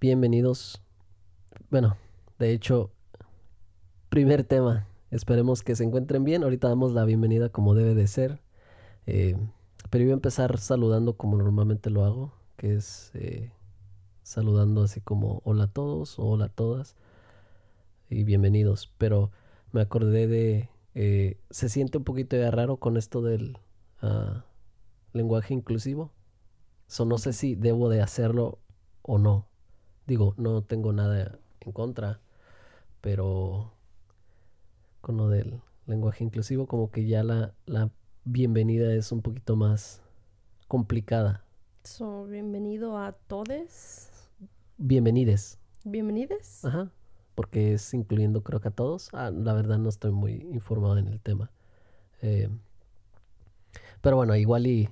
bienvenidos. Bueno, de hecho, primer tema. Esperemos que se encuentren bien. Ahorita damos la bienvenida como debe de ser. Eh, pero iba a empezar saludando como normalmente lo hago, que es eh, saludando así como hola a todos o hola a todas y bienvenidos. Pero me acordé de... Eh, se siente un poquito ya raro con esto del ah, lenguaje inclusivo. So, no sé si debo de hacerlo o no. Digo, no tengo nada en contra, pero con lo del lenguaje inclusivo como que ya la, la bienvenida es un poquito más complicada. So, bienvenido a todos. Bienvenides. Bienvenides. Ajá. Porque es incluyendo creo que a todos. Ah, la verdad no estoy muy informado en el tema. Eh, pero bueno, igual y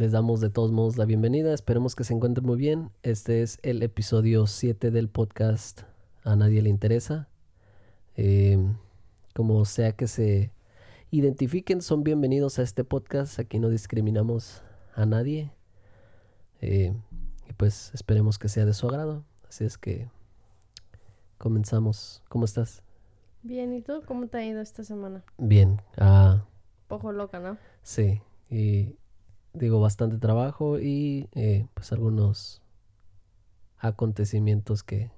les damos de todos modos la bienvenida. Esperemos que se encuentren muy bien. Este es el episodio 7 del podcast A Nadie Le Interesa. Eh, como sea que se identifiquen, son bienvenidos a este podcast. Aquí no discriminamos a nadie. Eh, y pues esperemos que sea de su agrado. Así es que comenzamos. ¿Cómo estás? Bien, ¿y tú cómo te ha ido esta semana? Bien. Ah, Poco loca, ¿no? sí. Y digo, bastante trabajo y eh, pues algunos acontecimientos que,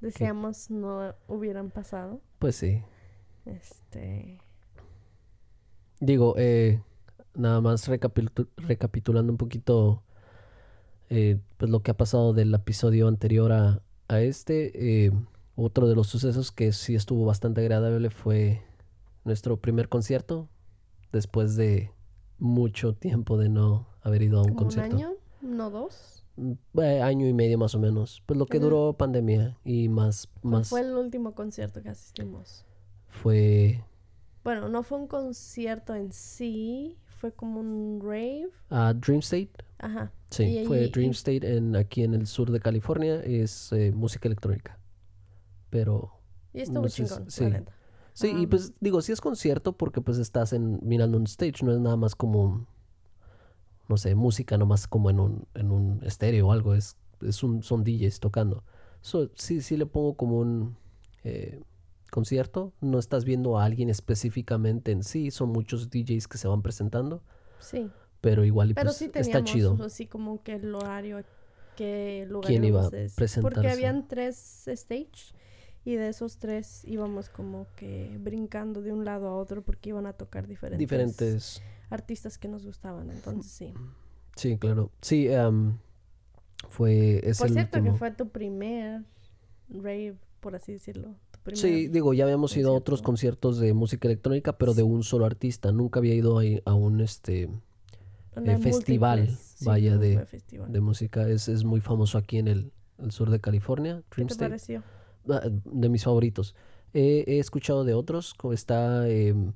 Deseamos no hubieran pasado. pues sí. Este. Digo, eh, nada más recapitu- recapitulando un poquito eh, pues lo que ha pasado del episodio anterior a, a este. eh, otro de los sucesos que sí estuvo bastante agradable fue nuestro primer concierto después de mucho tiempo de no haber ido a un como un concierto. año, no dos. Mm, eh, año y medio más o menos. Pues lo que duró pandemia y más, ¿Cuál más fue el último concierto que asistimos? fue Bueno, no fue un concierto en sí, fue como un rave. a Dream State. Ajá. Sí, Y- fue y- Dream y- State en, aquí en el sur de California. Es eh, música electrónica. Pero Y estuvo No sé si- chingón, sí. y pues digo, sí es concierto porque pues estás en, mirando un stage, no es nada más como, no sé, música nomás como en un, en un estéreo o algo, es, es un, son DJs tocando. So, sí, sí le pongo como un eh, concierto, no estás viendo a alguien específicamente en sí, son muchos DJs que se van presentando, Sí. pero igual y Pero pues sí está chido. así como que el horario, qué lugar ¿Quién iba a es- presentarse? Porque habían tres stage y de esos tres íbamos como que brincando de un lado a otro porque iban a tocar diferentes, Diferentes, artistas que nos gustaban. Entonces sí. sí, claro. Sí, fue, es Por el cierto último. que fue tu primer rave, por así decirlo. Sí, digo, ya habíamos ido a otros concierto. conciertos de música electrónica, pero de un solo artista. Nunca había ido a un este eh, festival, sí, vaya, de- festival. de música. Es, es muy famoso aquí en el, el sur de California, ¿Qué Dream te State. pareció? Ah, de mis favoritos. He escuchado de otros, como está em,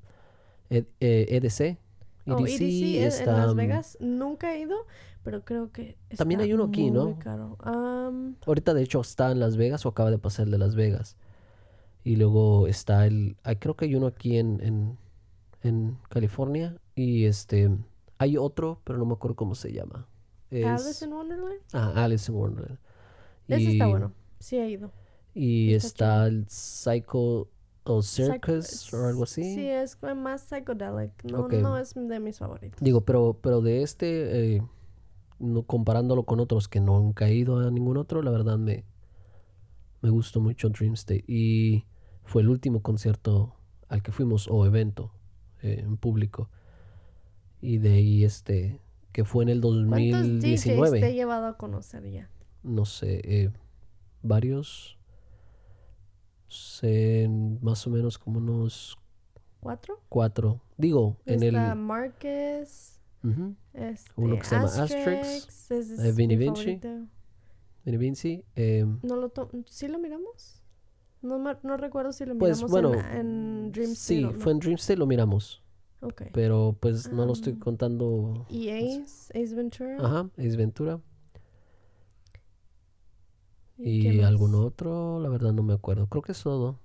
Ed- eh, EDC. Oh, EDC, EDC en- está, Las mm, Vegas nunca he ido, pero creo que También está hay uno aquí, ¿no? muy caro. Am, Ahorita de hecho está en Las Vegas o acaba de pasar de Las Vegas. Y luego está el, hay- creo que hay uno aquí en, en, en California. Y este, hay otro, pero no me acuerdo cómo se llama. Es, Alice in Wonderland. Ah, Alice in Wonderland. Ese está bueno. Sí he ido. Y Está está el Psycho o Circus Psych- o algo así. Sí, es más psychedelic. No, no es de mis favoritos. Digo, pero, pero de este, eh, no, comparándolo con otros que nunca he ido a ningún otro, la verdad me, me gustó mucho Dream State. Y fue el último concierto al que fuimos, o evento eh, en público. Y de ahí, este, que fue en el ¿Cuántos DJs te he 2019. llevado a conocer ya? No sé, eh, varios. Sé, más o menos como unos ¿Cuatro? cuatro. Digo, en el... Está Marcus, ujú, este, Uno que se llama Asterix, eh, Vinny mi Vinci. Vinny Vinci, em, ¿No lo ¿Sí lo miramos? No, no recuerdo si lo Pues, miramos bueno, en, en Dream Sí, State o no. fue en Dream State, lo miramos. Ok. Pero pues no lo estoy Ah. contando. ¿Y Ace? ¿Ace Ventura? Ajá, Ace Ventura. Y algún otro, la verdad no me acuerdo. Creo que es todo.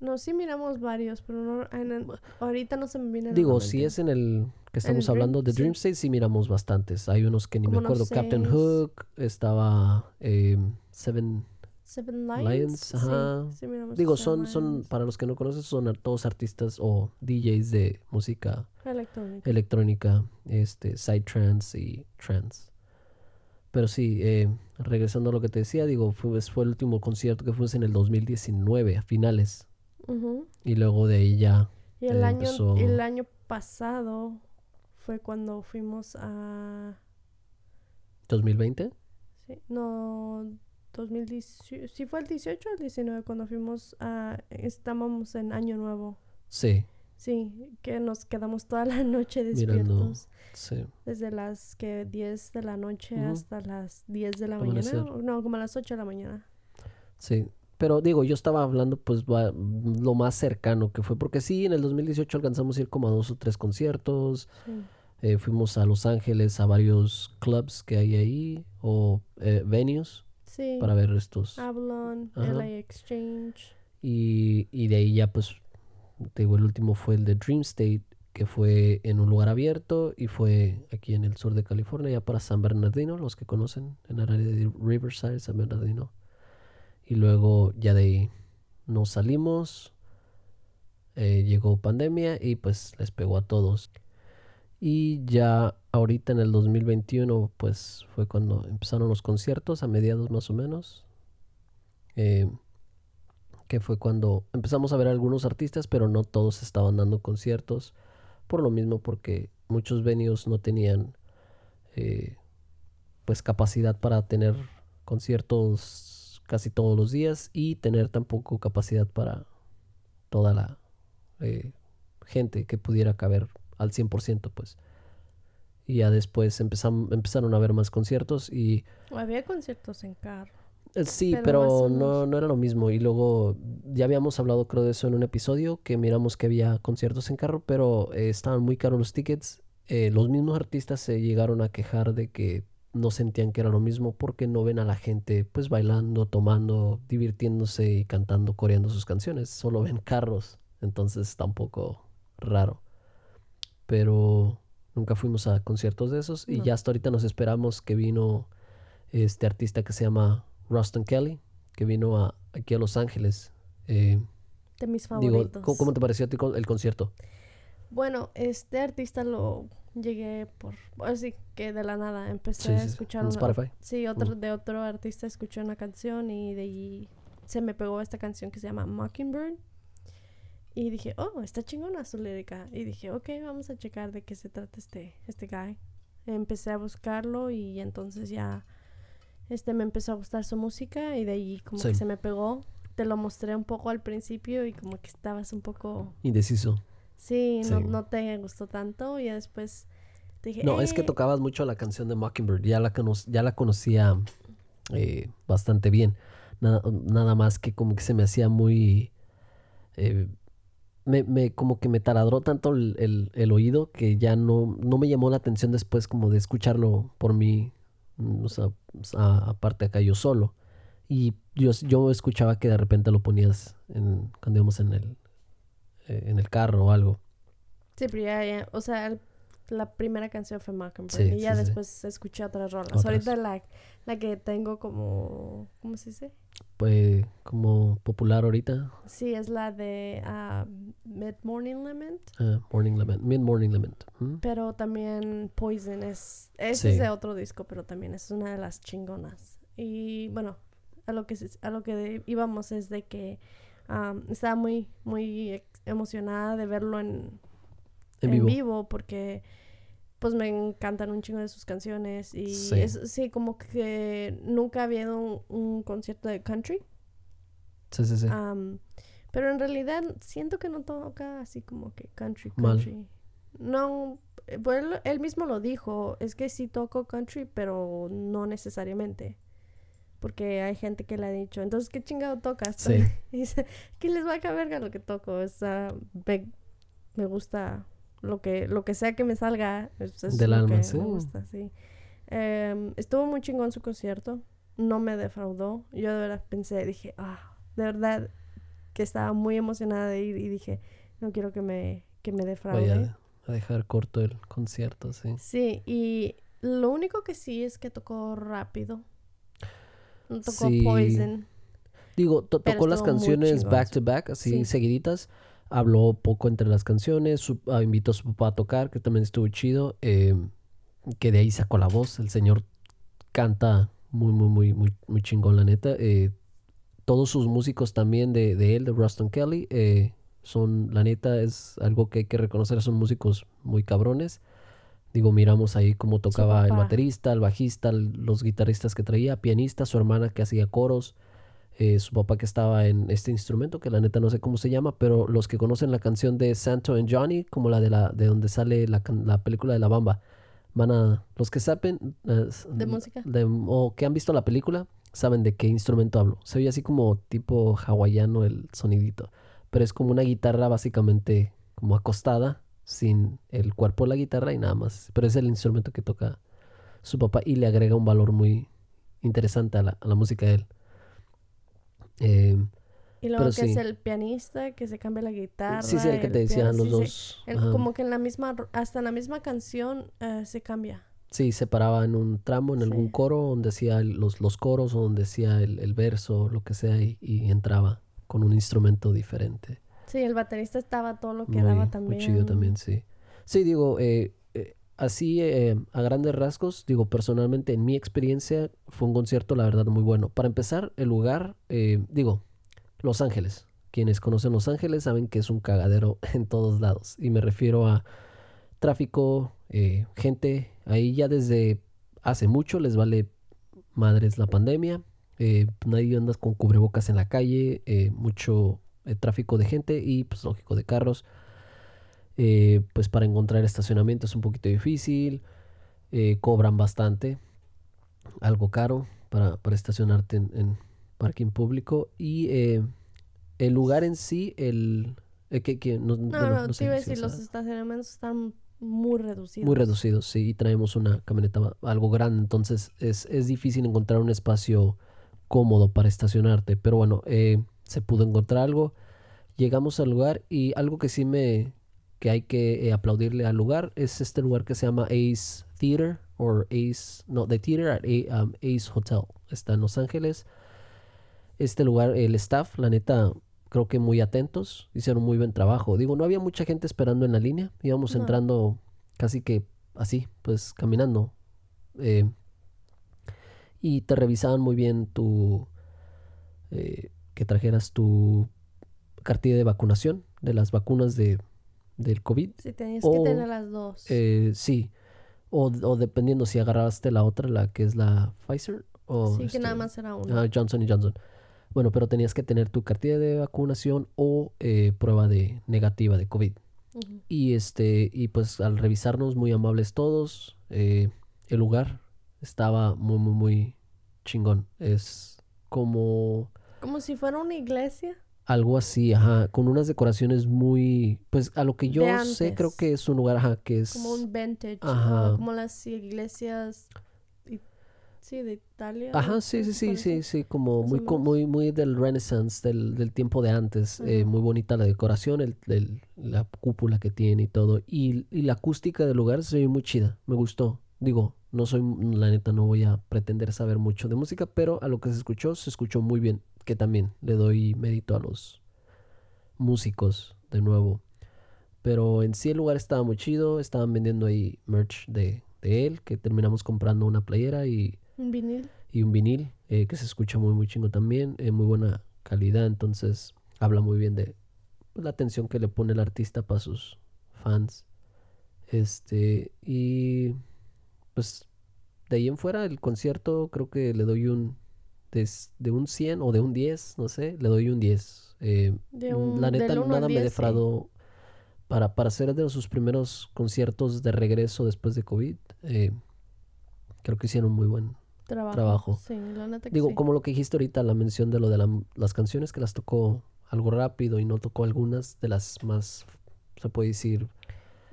No, sí miramos varios, pero no, en el- ahorita no se me viene Digo, si es en el que estamos hablando de sí. Dream State, sí miramos bastantes. Hay unos que ni me Como acuerdo. Captain. Hook, estaba eh, Seven. Seven Lions. Lions, sí, ajá. sí miramos Digo, son, son, para los que no conocen, son todos artistas o DJs de música Electrónica. electrónica, este, psytrance y trance. Pero sí, eh, regresando a lo que te decía, digo, fue, fue el último concierto que fuimos en el 2019, a finales. Y luego de ahí ya, Y el Eh, año, empezó- el año pasado fue cuando fuimos a... 2020. Sí, no, 2018. Sí fue el 18 o el 19 cuando fuimos a... Estábamos en Año Nuevo. Sí, Sí, que nos quedamos toda la noche despiertos. sí. Desde las que 10 de la noche hasta las 10 de la Amanecer. mañana. No, como a las 8 de la mañana. Sí, pero digo, yo estaba hablando pues va- lo más cercano que fue, porque sí, en el 2018 alcanzamos a ir como a dos o tres conciertos, Sí. eh, fuimos a Los Ángeles a varios clubs que hay ahí, o eh, venues, Sí. para ver estos. Avalon, Ajá. LA Exchange. Y, y de ahí ya pues, te digo, el último fue el de Dream State, que fue en un lugar abierto y fue aquí en el sur de California, ya para San Bernardino, los que conocen, en el área de Riverside, San Bernardino. Y luego ya de ahí nos salimos, eh, llegó pandemia y pues les pegó a todos. Y ya ahorita en el 2021 pues fue cuando empezaron los conciertos, a mediados más o menos. Eh, fue cuando empezamos a ver algunos artistas, pero no todos estaban dando conciertos. Por lo mismo, porque muchos venues no tenían eh, pues capacidad para tener conciertos casi todos los días y tener tampoco capacidad para toda la eh, gente que pudiera caber al 100%, pues. Y ya después empezam- empezaron a haber más conciertos y Había conciertos en carro. Sí, Pero no- no, no era lo mismo. Y luego ya habíamos hablado, creo, de eso en un episodio, que miramos que había conciertos en carro, pero eh, estaban muy caros los tickets. Eh, los mismos artistas se llegaron a quejar de que no sentían que era lo mismo porque no ven a la gente pues bailando, tomando, divirtiéndose y cantando, coreando sus canciones. Solo ven carros. Entonces está un poco raro. Pero nunca fuimos a conciertos de esos. Y No. ya hasta ahorita nos esperamos que vino este artista que se llama Ruston Kelly, que vino a, aquí a Los Ángeles. Eh, De mis digo, favoritos. ¿cómo, cómo te pareció a ti el concierto? Bueno, este artista lo llegué por, así que de la nada empecé Sí, a sí, sí, escuchar una- Spotify. sí, otro de otro artista escuché una canción y de ahí se me pegó esta canción que se llama Mockingbird y dije, "Oh, está chingona su lírica." Y dije, "Ok, vamos a checar de qué se trata este este guy." Empecé a buscarlo y entonces ya este me empezó a gustar su música y de ahí como que se me pegó. Te lo mostré un poco al principio y como que estabas un poco Indeciso. Sí, no, Sí. no te gustó tanto y después te dije, No, es que "Eh". tocabas mucho la canción de Mockingbird. Ya la, cono- ya la conocía eh, bastante bien. Nada, nada más que como que se me hacía muy... eh, me, me- como que me taladró tanto el, el- el oído que ya no, no me llamó la atención después como de escucharlo por mí, o sea, a- aparte acá yo solo. Y yo, yo escuchaba que de repente lo ponías en, cuando íbamos en el, eh, en el carro o algo. Sí, pero ya, ya, o sea, el- la primera canción fue Sí, y ya sí, sí. después escuché otras rolas. Otras. Ahorita la, la que tengo como, ¿cómo se dice? Pues como popular ahorita, Sí, es la de ah, Mid Morning Lament, ah, Morning Lament, Mid Morning Lament. ¿mm? pero también Poison es, ese Sí. es de otro disco, pero también es una de las chingonas. Y bueno, a lo que, a lo que íbamos es de que estaba muy, muy emocionada de verlo en, En en vivo. vivo. porque pues me encantan un chingo de sus canciones y Sí. es sí como que nunca ha habido un, un concierto de country Sí, sí, sí. pero en realidad siento que no toca así como que country Mal. country no pues él, él mismo lo dijo es que sí toco country pero no necesariamente porque hay gente que le ha dicho entonces qué chingado tocas Sí. y dice que les va a caber lo que toco o sea, me, me gusta lo que lo que sea que me salga es, es Del lo alma, que sí. me gusta sí Em, estuvo muy chingón su concierto no me defraudó yo de verdad pensé dije ah de verdad que estaba muy emocionada de ir y dije, no quiero que me, que me defraude. Vaya a dejar corto el concierto, sí. Sí, y lo único que sí es que tocó rápido. No tocó Sí. Poison. Digo, to- tocó las canciones back to back, así Sí. seguiditas. Habló poco entre las canciones, su- ah, invitó a su papá a tocar, que también estuvo chido. eh, que de ahí sacó la voz. El señor canta muy, muy, muy, muy, muy chingón, la neta. eh, todos sus músicos también de, de él, de Ruston Kelly, eh, son, la neta, es algo que hay que reconocer, son músicos muy cabrones. Digo, miramos ahí cómo tocaba el baterista, el bajista, el- los guitarristas que traía, pianista, su hermana que hacía coros, eh, su papá que estaba en este instrumento, que la neta no sé cómo se llama, pero los que conocen la canción de Santo and Johnny, como la de la de donde sale la, la película de La Bamba, van a, los que saben, eh, ¿De música? de- o que han visto la película, saben de qué instrumento hablo. Se oye así como tipo hawaiano el sonidito, pero es como una guitarra básicamente como acostada, sin el cuerpo de la guitarra y nada más. Pero es el instrumento que toca su papá y le agrega un valor muy interesante a la, a la música de él. Eh, Y luego que es sí. el pianista, que se cambia la guitarra. sí, sí, el que te decían piano, los sí, sí. dos. El- ajá. como que en la misma, hasta en la misma canción eh, se cambia. Sí, se paraba en un tramo, en algún Sí. coro, donde hacía el- los, los coros o donde hacía el, el verso, lo que sea, y, y entraba con un instrumento diferente. Sí, el baterista estaba todo lo que Muy, daba muy también. chido también, sí. Sí, digo, eh, así eh, a grandes rasgos, digo, personalmente en mi experiencia fue un concierto, la verdad, muy bueno. Para empezar, el lugar, eh, digo, Los Ángeles. Quienes conocen Los Ángeles saben que es un cagadero en todos lados. Y me refiero a tráfico, eh, gente. Ahí ya desde hace mucho les vale madres la pandemia. eh, nadie anda con cubrebocas en la calle. eh, mucho eh, tráfico de gente y, pues, lógico, de carros. Eh, pues para encontrar estacionamiento es un poquito difícil. eh, cobran bastante. Algo caro para, para estacionarte en, en parking público. Y eh, el lugar en sí, el... que, que no, No, bueno, no, no te sé iba a si decir, los estacionamientos están muy reducidos. muy reducidos, sí, y traemos una camioneta algo grande, entonces es, es difícil encontrar un espacio cómodo para estacionarte, pero bueno, se pudo encontrar algo, llegamos al lugar y algo que sí me, que hay que eh, aplaudirle al lugar es este lugar que se llama Ace Theater, o Ace, no, The Theater at A- um, Ace Hotel, está en Los Ángeles, este lugar, el staff, la neta, creo que muy atentos, hicieron muy buen trabajo. Digo, no había mucha gente esperando en la línea, íbamos No. entrando casi que así, pues caminando. eh, y te revisaban muy bien tu, eh, que trajeras tu cartilla de vacunación, de las vacunas de, del COVID. Sí, tenías O, que tener las dos. Eh, sí, o, o dependiendo si agarraste la otra, la que es la Pfizer. O sí, que nada este, más era uno. Ah, Johnson y Johnson. Bueno, pero tenías que tener tu cartilla de vacunación o eh, prueba de negativa de COVID. Y este, y pues al revisarnos, muy amables todos. eh, el lugar estaba muy, muy, muy chingón. Es como Como si fuera una iglesia. Algo así, ajá, con unas decoraciones muy, pues a lo que yo sé, creo que es un lugar, ajá, que es Como un vintage. Ajá. como las iglesias. Sí, de Italia. Ajá, sí, sí, ¿Se sí, sí, sí, como muy, muy, muy del Renaissance, del, del tiempo de antes, eh, muy bonita la decoración, el, el- la cúpula que tiene y todo, y, y la acústica del lugar se ve muy chida, me gustó, digo, no soy, la neta, no voy a pretender saber mucho de música, pero a lo que se escuchó, se escuchó muy bien, que también le doy mérito a los músicos, de nuevo, pero en sí el lugar estaba muy chido, estaban vendiendo ahí merch de, de él, que terminamos comprando una playera y Un vinil. y un vinil eh, que se escucha muy muy chingo también, eh, muy buena calidad, entonces habla muy bien de la atención que le pone el artista para sus fans. Este, y pues de ahí en fuera el concierto creo que le doy un de, un 100 o de un 10, no sé, le doy un 10. Eh, De mm, un- la neta nada me 10, sí. defraudó para, para ser de sus primeros conciertos de regreso después de COVID. eh, creo que hicieron muy buen Trabajo. Trabajo. Sí, la neta que Digo, sí. como lo que dijiste ahorita, la mención de lo de la- las canciones que las tocó algo rápido y no tocó algunas de las más, se puede decir,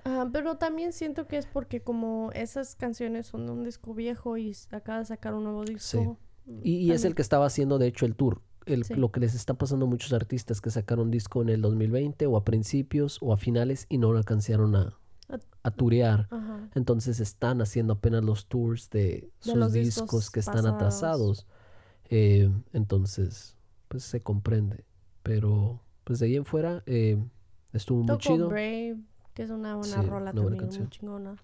Ah, pero también siento que es porque como esas canciones son de un disco viejo y acaba de sacar un nuevo disco. mm, y, y es el que estaba haciendo de hecho el tour. el- Sí. lo que les está pasando a muchos artistas que sacaron disco en el 2020 o a principios o a finales y no lo alcanzaron a, A- turear. Ajá. Entonces están haciendo apenas los tours de sus discos, discos que están pasados. atrasados. Eh, entonces, pues se comprende. Pero, pues de ahí en fuera, eh, estuvo muy chido. Brave, que es una buena Sí, rola una buena también, canción. muy chingona.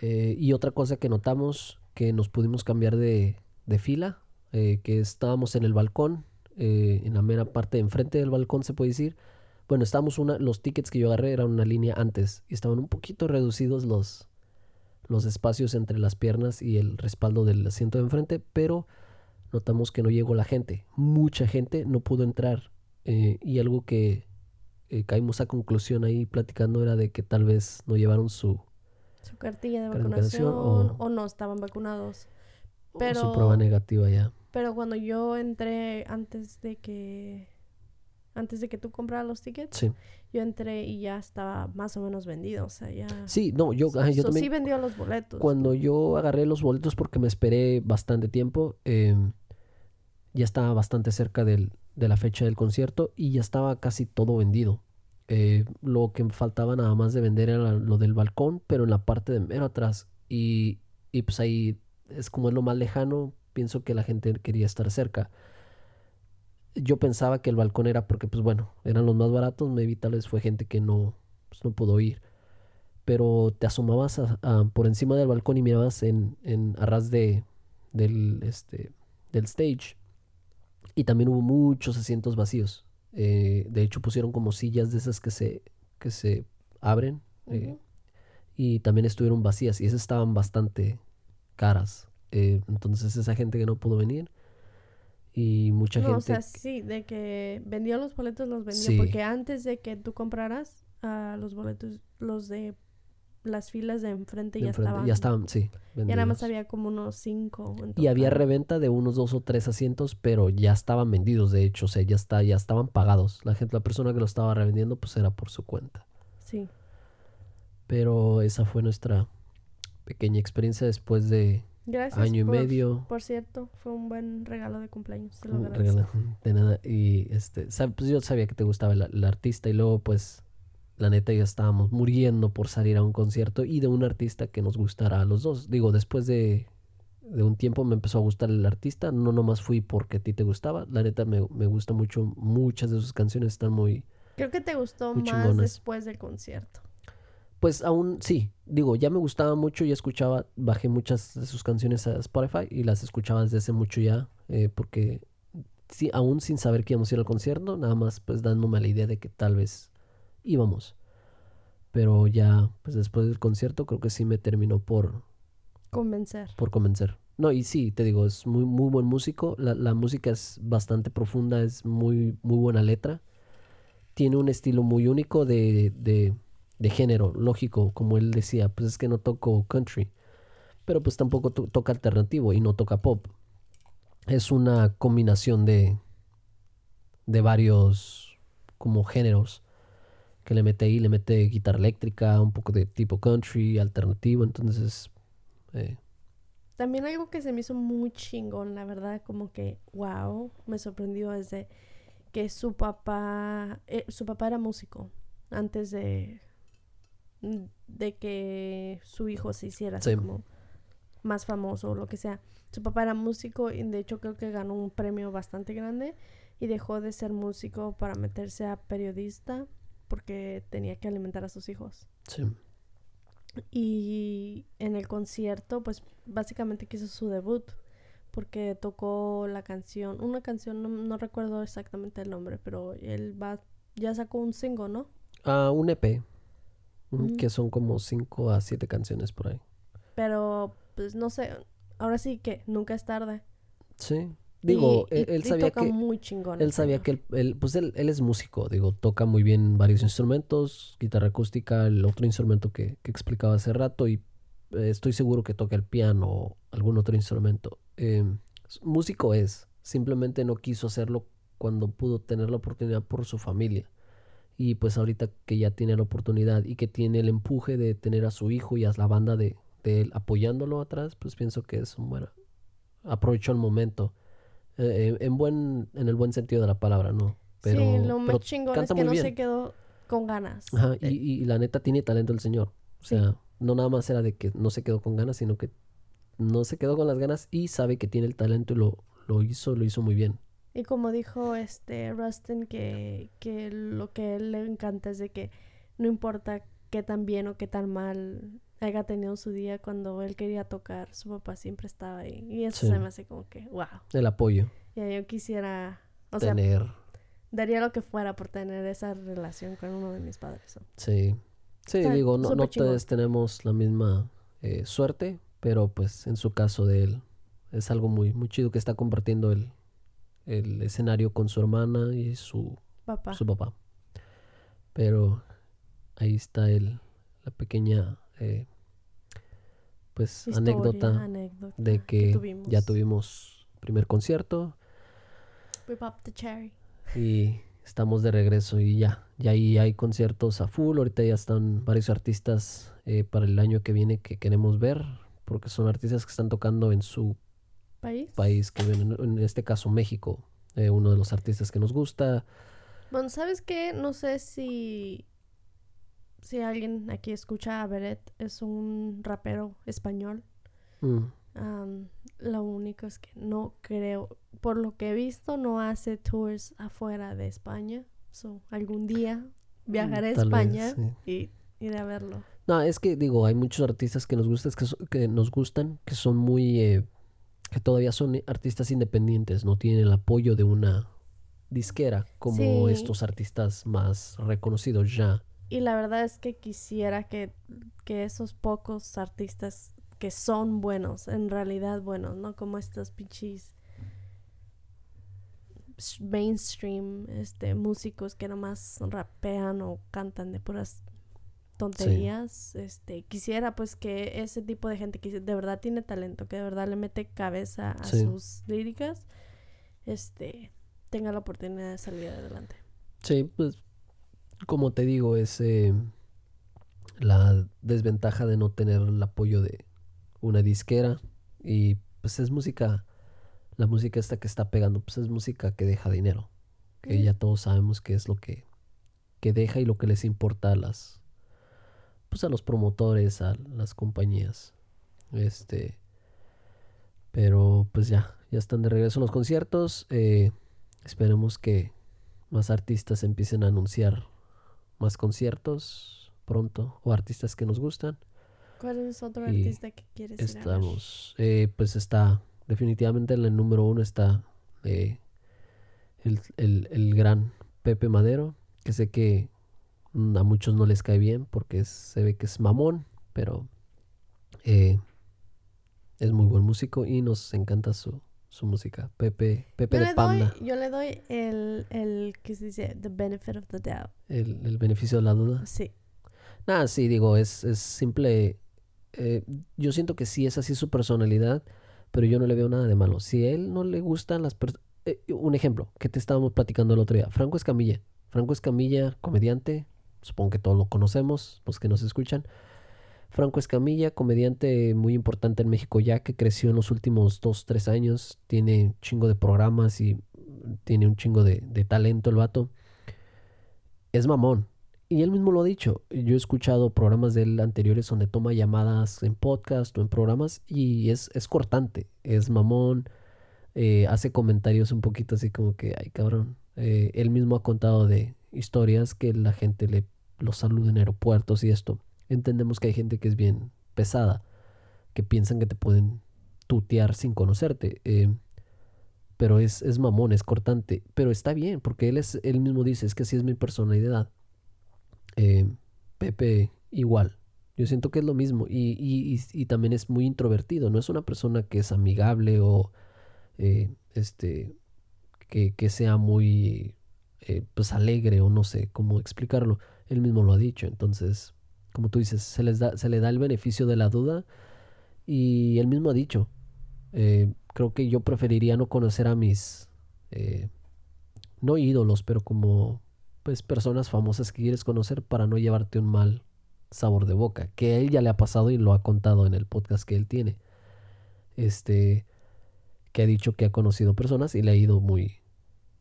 Eh, y otra cosa que notamos, que nos pudimos cambiar de, de fila, eh, que estábamos en el balcón, eh, en la mera parte de enfrente del balcón se puede decir. Bueno, estábamos una, los tickets que yo agarré eran una línea antes y estaban un poquito reducidos los, los espacios entre las piernas y el respaldo del asiento de enfrente, pero notamos que no llegó la gente. Mucha gente no pudo entrar eh, y algo que caímos a conclusión ahí platicando era de que tal vez no llevaron su, Su cartilla de vacunación vacunación o... o- no estaban vacunados. Su Pero- prueba negativa ya. Pero cuando yo entré antes de que antes de que tú compraras los tickets, Sí. yo entré y ya estaba más o menos vendido, o sea, ya Sí, no, yo, ajá, yo So, también sí vendió los boletos. cuando yo agarré los boletos porque me esperé bastante tiempo, eh, ya estaba bastante cerca del- de la fecha del concierto y ya estaba casi todo vendido. Eh, lo que faltaba nada más de vender era lo del balcón, pero en la parte de mero atrás. Y, y pues ahí es como es lo más lejano, pienso que la gente quería estar cerca. Yo pensaba que el balcón era porque, pues bueno, eran los más baratos, maybe tal vez fue gente que no, pues, no pudo ir pero te asomabas a- a- por encima del balcón y mirabas en, en a ras de, del, este, del stage. Y también hubo muchos asientos vacíos. Eh, de hecho, pusieron como sillas de esas que se, que se abren. eh, y también estuvieron vacías. Y esas estaban bastante caras. Eh, entonces, esa gente que no pudo venir. Y mucha No, gente. o sea, sí, de que vendió los boletos, los vendió. Sí. Porque antes de que tú compraras ah, los boletos, los de las filas de enfrente de ya enfrente, estaban. ya estaban, sí. Ya nada más vendidos. había como unos cinco. Y había reventa de unos dos o tres asientos, pero ya estaban vendidos, de hecho, o sea, ya está, ya estaban pagados. La gente, la persona que lo estaba revendiendo, pues era por su cuenta. Sí. Pero esa fue nuestra pequeña experiencia después de Gracias. año y medio. Por cierto, fue un buen regalo de cumpleaños. Te lo un regalo de nada. Y este, pues yo sabía que te gustaba el, el artista y luego pues la neta ya estábamos muriendo por salir a un concierto y de un artista que nos gustara a los dos. Digo, después de, de un tiempo me empezó a gustar el artista, no nomás fui porque a ti te gustaba, la neta me, me gusta mucho, muchas de sus canciones están muy... Creo que te gustó Muy más chingonas. después del concierto. Pues aún sí, digo, ya me gustaba mucho, ya escuchaba, bajé muchas de sus canciones a Spotify y las escuchaba desde hace mucho ya, eh, porque sí, aún sin saber que íbamos a ir al concierto, nada más pues dándome la idea de que tal vez íbamos. Pero ya, pues después del concierto creo que sí me terminó por, Convencer. por convencer. No, y sí, te digo, es muy, muy buen músico. La, la música es bastante profunda, es muy, muy buena letra. Tiene un estilo muy único de, de, de género, lógico, como él decía, pues es que no toco country, pero pues tampoco to- toca alternativo y no toca pop. Es una combinación de, de varios como géneros que le mete ahí, le mete guitarra eléctrica, un poco de tipo country, alternativo, entonces... eh, También algo que se me hizo muy chingón, la verdad, como que, wow, me sorprendió es de que su papá, eh, su papá era músico antes de, de que su hijo se hiciera así como más famoso o lo que sea. Su papá era músico y de hecho creo que ganó un premio bastante grande y dejó de ser músico para meterse a periodista porque tenía que alimentar a sus hijos. sí. Y en el concierto, pues básicamente que hizo su debut, porque tocó la canción, una canción, no, no recuerdo exactamente el nombre, pero él va, ya sacó un single, ¿no? Ah, un EP, mm, que son como 5 a 7 canciones por ahí. Pero, pues no sé, ahora sí que nunca es tarde. Sí. Digo, Y- él, y- él y sabía toca que muy chingón. él sabía que él, él- pues él, él es músico, digo, toca muy bien varios instrumentos, guitarra acústica, el otro instrumento que, que explicaba hace rato y eh, estoy seguro que toca el piano o algún otro instrumento. Eh, s- músico es, simplemente no quiso hacerlo cuando pudo tener la oportunidad por su familia. Y pues ahorita que ya tiene la oportunidad y que tiene el empuje de tener a su hijo y a la banda de, de él apoyándolo atrás, pues pienso que es un buen... Aprovechó el momento. Eh, en buen, en el buen sentido de la palabra, ¿no? Pero, sí, lo más chingón es que no bien. se quedó con ganas. Ajá, y, Eh, y- y la neta tiene talento el señor. O Sí. sea, no nada más era de que no se quedó con ganas, sino que no se quedó con las ganas y sabe que tiene el talento y lo, lo hizo, lo hizo muy bien. Y como dijo este Rustin, que, que lo que a él le encanta es de que no importa qué tan bien o qué tan mal haya tenido su día, cuando él quería tocar, su papá siempre estaba ahí. Y eso Sí. se me hace como que, wow. El apoyo, Ya yo quisiera, o sea, tener, daría lo que fuera por tener esa relación con uno de mis padres. sí. Sí, Está digo, no, no todos tenemos la misma eh, suerte, pero pues en su caso de él es algo muy, muy chido que está compartiendo el, el escenario con su hermana y su Papá. su papá. Pero ahí está el, la pequeña eh, pues Historia, anécdota anécdota de que tuvimos. ya tuvimos primer concierto We the cherry. y estamos de regreso y ya, ya ahí hay conciertos a full, ahorita ya están varios artistas eh, para el año que viene que queremos ver, porque son artistas que están tocando en su ¿País? país, que viven en, este caso México, eh, uno de los artistas que nos gusta, Bueno, ¿sabes qué? No sé si si alguien aquí escucha a Beret, es un rapero español. Mm, Am, lo único es que no creo, por lo que he visto, no hace tours afuera de España. So, algún día viajaré a tal vez, España sí. y iré a verlo. No, es que digo, hay muchos artistas que nos gustan, que, so- que nos gustan, que son muy, eh, que todavía son artistas independientes, no tienen el apoyo de una disquera como Sí. estos artistas más reconocidos ya. Y la verdad es que quisiera que, que esos pocos artistas que son buenos, en realidad buenos, ¿no? Como estos pinches mainstream este, músicos que nomás rapean o cantan de puras tonterías. Este, quisiera pues que ese tipo de gente que de verdad tiene talento, que de verdad le mete cabeza a Sí. sus líricas, este, tenga la oportunidad de salir adelante. Sí, pues como te digo, es eh, la desventaja de no tener el apoyo de una disquera y pues es música, la música esta que está pegando, pues es música que deja dinero, que ya todos sabemos que es lo que, que deja y lo que les importa a las, pues a los promotores, a las compañías, este, pero pues ya, ya están de regreso los conciertos, eh, esperemos que más artistas empiecen a anunciar más conciertos pronto o artistas que nos gustan. ¿Cuál es otro Y artista que quieres ir a ver? Estamos, eh, pues está, definitivamente en el número uno está eh, el, el- el gran Pepe Madero, que sé que a muchos no les cae bien porque es- se ve que es mamón, pero eh, es muy buen músico y nos encanta su, su música. Pepe, Pepe Yo de doy, Panda, yo le doy el, el que se dice the benefit of the doubt. el, el beneficio de la duda. Sí. Nada, sí, digo, es, es simple. eh, yo siento que sí es así su personalidad, pero yo no le veo nada de malo. Si a él no le gustan las personas. un ejemplo que te estábamos platicando el otro día: Franco Escamilla. Franco Escamilla, comediante, supongo que todos lo conocemos, los que nos escuchan. Franco Escamilla, comediante muy importante en México ya, que creció en los últimos dos, tres años, tiene un chingo de programas y tiene un chingo de, de talento el vato. Es mamón, y él mismo lo ha dicho. Yo he escuchado programas de él anteriores donde toma llamadas en podcast o en programas y es, es cortante, es mamón, eh, hace comentarios un poquito así como que, ay cabrón. Eh, él mismo ha contado de historias que la gente le lo saluda en aeropuertos y esto. Entendemos que hay gente que es bien pesada, que piensan que te pueden tutear sin conocerte. eh, pero es, es mamón, es cortante. Pero está bien, porque él, es, él mismo dice, es que así es mi personalidad. Eh, Pepe igual. Yo siento que es lo mismo. Y, y también es muy introvertido. No es una persona que es amigable o eh, este que, que sea muy eh, pues alegre o no sé cómo explicarlo. Él mismo lo ha dicho. Entonces, como tú dices, se, les da, se le da el beneficio de la duda. Y él mismo ha dicho. eh, creo que yo preferiría no conocer a mis eh, no ídolos, pero como pues personas famosas que quieres conocer para no llevarte un mal sabor de boca, que él ya le ha pasado y lo ha contado en el podcast que él tiene. Este que ha dicho que ha conocido personas y le ha ido muy,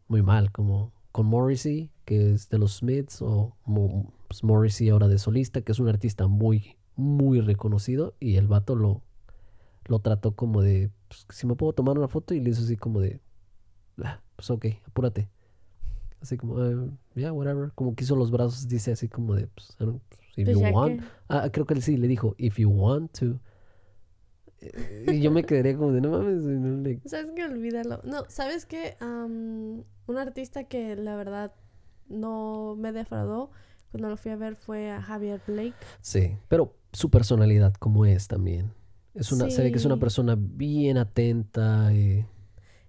muy mal, como con Morrissey, que es de los Smiths, o Mo- pues, Morrissey ahora de solista, que es un artista muy, muy reconocido, y el vato lo, lo trató como de, pues, si me puedo tomar una foto, y le hizo así como de, "Ah, pues ok, apúrate. Así como, "Eh, yeah, whatever. Como que hizo los brazos, dice así como de, pues, I don't- if Pues you want. que- Ah, creo que sí le dijo, if you want to. Eh, Y yo me quedaría como de, no mames, no le- ¿Sabes qué? Olvídalo. No, ¿sabes qué? Am, un artista que la verdad no me defraudó cuando lo fui a ver fue a Javier Blake. Sí, pero su personalidad como es también. Es una, se ve que es una Sí. persona bien atenta. eh,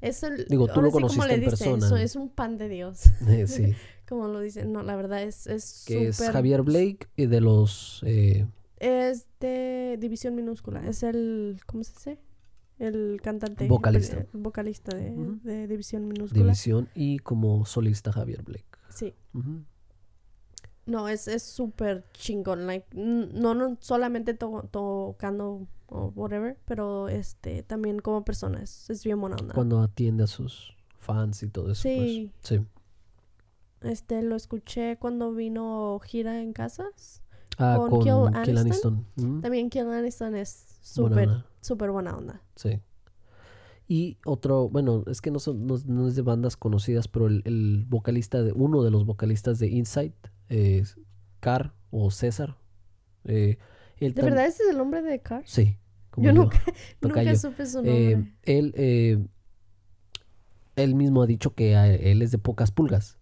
Es el, Digo, tú lo sí, conociste le en dicen, persona. so- es un pan de Dios, eh, sí, como lo dicen. No, la verdad es es que es Javier Blake y de los eh, Es de División Minúscula. Es el, ¿cómo se dice? El cantante. Vocalista. el vocalista de, Ujú. de División Minúscula. División y como solista Javier Blake. Sí. No, es es súper chingón. Like, no, no solamente to- tocando o whatever, pero este también como persona. Es, es bien buena onda. Cuando atiende a sus fans y todo eso. Sí. Pues. Sí. Este, lo escuché cuando vino gira en casas. Ah, Con con, Kill Kill Aniston. También Kill Aniston es súper, súper buena onda. Sí. Y otro, bueno, es que no, son, no, no es de bandas conocidas, pero el, el vocalista, de uno de los vocalistas de Insight, es Car o César. eh, él ¿De verdad ese es el nombre de Car? Sí. como Yo yo, nunca, nunca supe su Eh, nombre. él, eh, él mismo ha dicho que él es de pocas pulgas.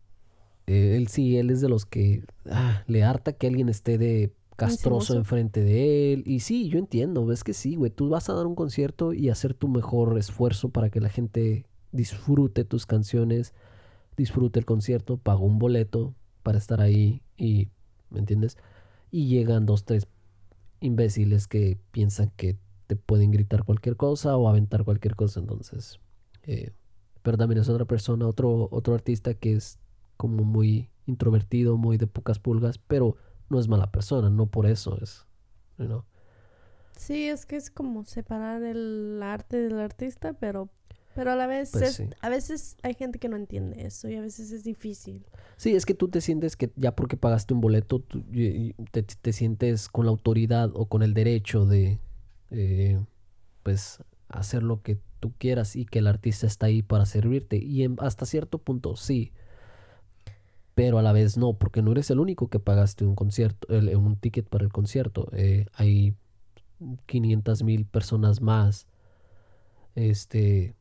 Eh, él sí, él es de los que ah, le harta que alguien esté de castroso enfrente de él. Y sí, yo entiendo, ves que sí, güey. Tú vas a dar un concierto y hacer tu mejor esfuerzo para que la gente disfrute tus canciones, disfrute el concierto, pagó un boleto para estar ahí y, ¿me entiendes? Y llegan dos, tres imbéciles que piensan que te pueden gritar cualquier cosa o aventar cualquier cosa, entonces. eh, pero también es otra persona, otro, otro artista que es como muy introvertido, muy de pocas pulgas, pero no es mala persona, no por eso es, you know. Sí, es que es como separar el arte del artista, pero, pero a la vez Pues es- sí. a veces hay gente que no entiende eso y a veces es difícil. Sí, es que tú te sientes que ya porque pagaste un boleto, tú- te, te sientes con la autoridad o con el derecho de, eh, pues, hacer lo que tú quieras y que el artista está ahí para servirte. Y en- hasta cierto punto sí, pero a la vez no, porque no eres el único que pagaste un concierto, el- un ticket para el concierto. Eh, hay 500 mil personas más, este,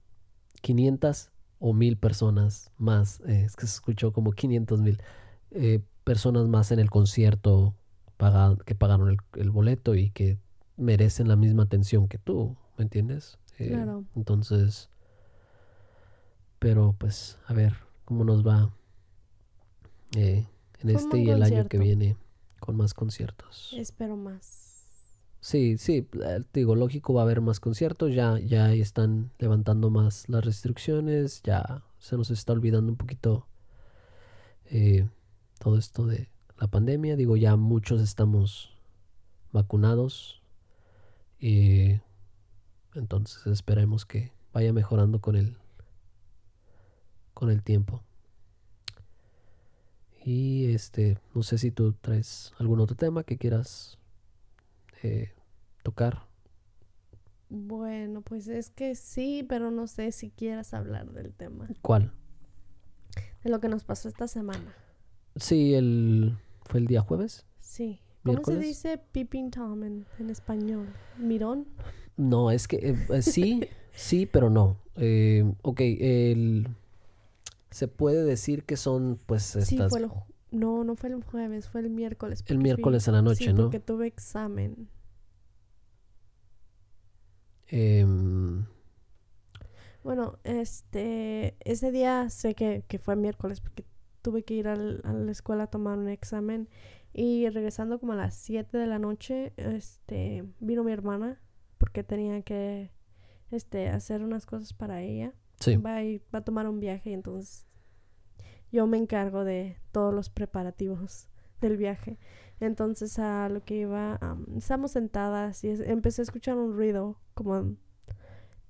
500 o mil personas más, eh, es que se escuchó como 500 mil eh, personas más en el concierto que pagaron el, el boleto y que merecen la misma atención que tú, ¿me entiendes? Eh, Claro. Entonces, pero pues a ver cómo nos va eh, en Fue este y el año que viene con más conciertos. Espero más. Sí, sí, eh, te digo, lógico va a haber más conciertos, ya, ya están levantando más las restricciones, ya se nos está olvidando un poquito eh, todo esto de la pandemia, digo, ya muchos estamos vacunados y entonces esperemos que vaya mejorando con el con el tiempo. Y este, no sé si tú traes algún otro tema que quieras eh, tocar. Bueno, pues es que sí, pero no sé si quieras hablar del tema, ¿Cuál? de lo que nos pasó esta semana. Sí, el fue el día jueves. Sí. ¿Cómo se dice peeping tom en, en español? ¿Mirón? No, es que eh, eh, sí, sí, pero no. Eh, ok, el se puede decir que son pues Sí, estas fue el ju- No, no fue el jueves, fue el miércoles. el fui- miércoles en la noche, sí, ¿no? porque tuve examen. Em, Bueno, este, ese día sé que, que fue miércoles porque tuve que ir al- a la escuela a tomar un examen y regresando como a las 7 de la noche, este, vino mi hermana porque tenía que, este, hacer unas cosas para ella. Va a, tomar un viaje entonces yo me encargo de todos los preparativos del viaje. Entonces a lo que iba, am, estamos sentadas y empecé a escuchar un ruido como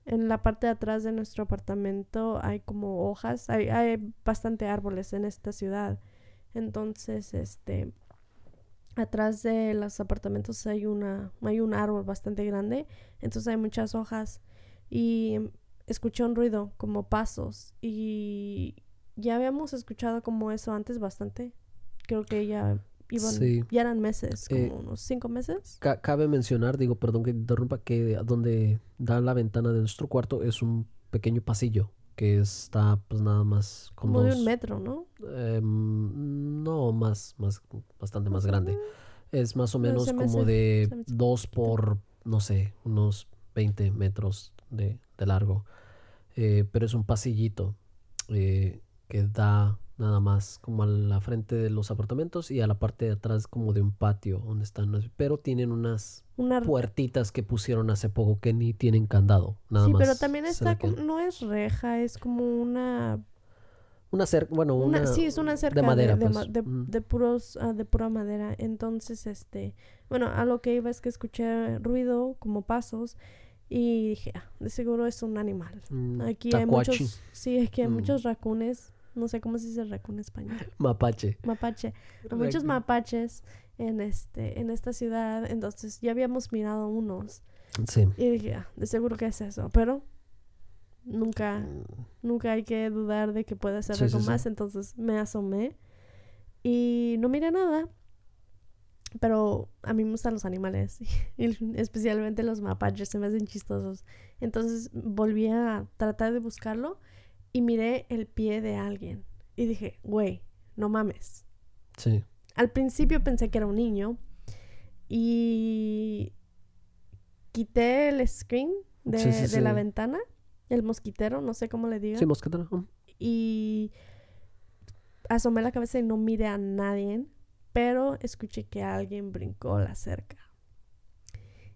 en la parte de atrás de nuestro apartamento hay como hojas, hay, hay bastante árboles en esta ciudad. Entonces, este, atrás de los apartamentos hay una, hay un árbol bastante grande, entonces hay muchas hojas y escuché un ruido como pasos y ya habíamos escuchado como eso antes bastante. Creo que ya iban, Sí. ya eran meses, como Eh, unos cinco meses. Ca- cabe mencionar, digo, perdón que te interrumpa, que donde da la ventana de nuestro cuarto es un pequeño pasillo que está pues nada más con Como de dos- un metro, ¿no? em, no, más, más, bastante más grande. Es más o No, menos como de dos por, no sé, unos 20 metros de, de largo. Eh, pero es un pasillito eh, que da nada más como a la frente de los apartamentos y a la parte de atrás como de un patio donde están, pero tienen unas Una puertitas que pusieron hace poco que ni tienen candado, nada sí, más. pero también está, como- no es reja, es como una, una cerca, bueno, una, una, sí, es una cerca de, madera, de, pues. Mm. de puros, ah, de pura madera. Entonces, este, bueno, a lo que iba es que escuché ruido, como pasos, y dije, "Ah, de seguro es un animal. Mm, Aquí hay muchos, sí, aquí hay Mm. muchos racunes, no sé cómo se dice racún en español, mapache. mapache. Hay muchos mapaches en este, en esta ciudad, entonces ya habíamos mirado unos. Sí. Y dije, "Ah, de seguro que es eso, pero nunca, nunca hay que dudar de que pueda ser Sí, algo sí, sí. más. Entonces me asomé y no miré nada. Pero a mí me gustan los animales, y especialmente los mapaches, se me hacen chistosos. Entonces volví a tratar de buscarlo y miré el pie de alguien. Y dije, güey, no mames. Sí. Al principio pensé que era un niño y quité el screen de, Sí, sí, de la ventana, el mosquitero, no sé cómo le digan, Sí, mosquetero. mm. y asomé la cabeza y no miré a nadie, pero escuché que alguien brincó la cerca.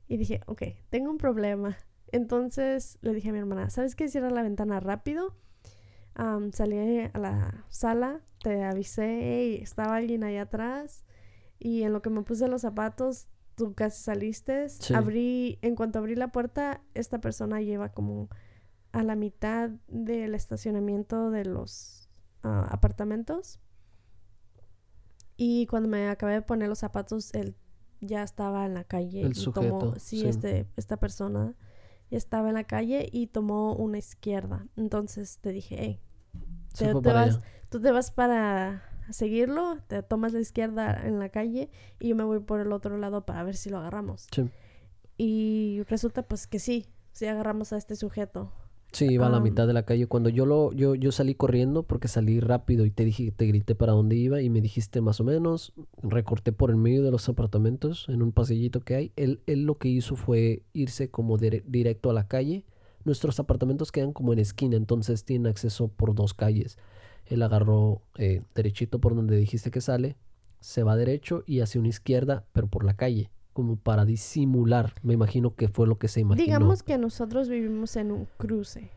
Y dije, ok, tengo un problema. Entonces le dije a mi hermana, ¿sabes qué? Cierra la ventana rápido. Am, salí a la sala, te avisé, "Hey, estaba alguien ahí atrás. Y en lo que me puse los zapatos, tú casi saliste. Sí. Abrí, en cuanto abrí la puerta, esta persona lleva como a la mitad del estacionamiento de los ah, apartamentos. Y cuando me acabé de poner los zapatos, él ya estaba en la calle. El y tomó- sujeto, sí, sí. este, esta persona ya estaba en la calle y tomó una izquierda. Entonces te dije, hey, Te- te vas- tú te vas para seguirlo, te tomas la izquierda en la calle y yo me voy por el otro lado para ver si lo agarramos. Sí. Y resulta pues que sí, sí agarramos a este sujeto. Sí, iba a la Am. mitad de la calle. Cuando yo lo, yo, yo salí corriendo porque salí rápido y te dije, te grité para dónde iba y me dijiste más o menos. Recorté por el medio de los apartamentos en un pasillito que hay. Él, él lo que hizo fue irse como dire- directo a la calle. Nuestros apartamentos quedan como en esquina, entonces tienen acceso por dos calles. Él agarró eh, derechito por donde dijiste que sale, se va derecho y hacia una izquierda, pero por la calle, como para disimular. Me imagino que fue lo que se imaginó. Digamos que nosotros vivimos en un cruce.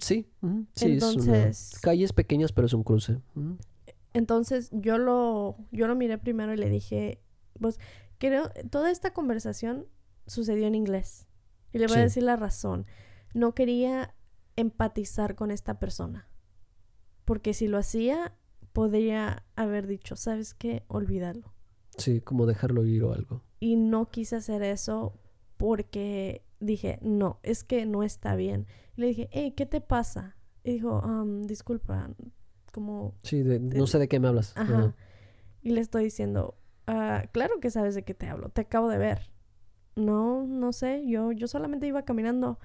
Sí, sí, es Entonces- una... calles pequeñas, pero es un cruce. Entonces yo lo, yo lo miré primero y le dije, pues creo, toda esta conversación sucedió en inglés. Y le voy Sí. a decir la razón. No quería empatizar con esta persona. Porque si lo hacía, podría haber dicho, ¿sabes qué? Olvídalo. Sí, como dejarlo ir o algo. Y no quise hacer eso porque dije, no, es que no está bien. Y le dije, hey, ¿qué te pasa? Y dijo, "Um, disculpa, como Sí, de- no sé de qué me hablas. Ajá. Y le estoy diciendo, "Ah, claro que sabes de qué te hablo, te acabo de ver. No, no sé, yo, yo solamente iba caminando.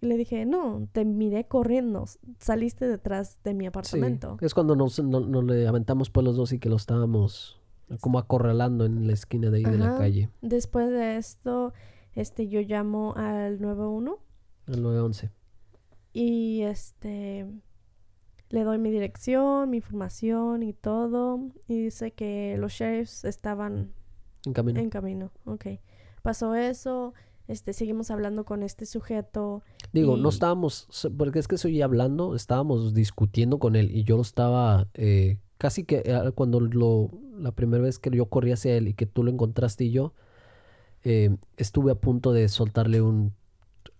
Y le dije, no, te miré corriendo, saliste detrás de mi Sí, apartamento. es cuando nos, no- nos le aventamos por los dos y que lo estábamos como acorralando en la esquina de ahí de la calle, Después de esto, este, yo llamo al 91 el 911. y este, le doy mi dirección, mi información y todo. Y dice que los sheriffs estaban En camino. En camino, ok. Pasó eso, este, seguimos hablando con este sujeto. Digo, no estábamos, porque es que estoy hablando, estábamos discutiendo con él y yo lo estaba, eh, casi que eh, cuando lo, la primera vez que yo corrí hacia él y que tú lo encontraste y yo, eh, estuve a punto de soltarle un,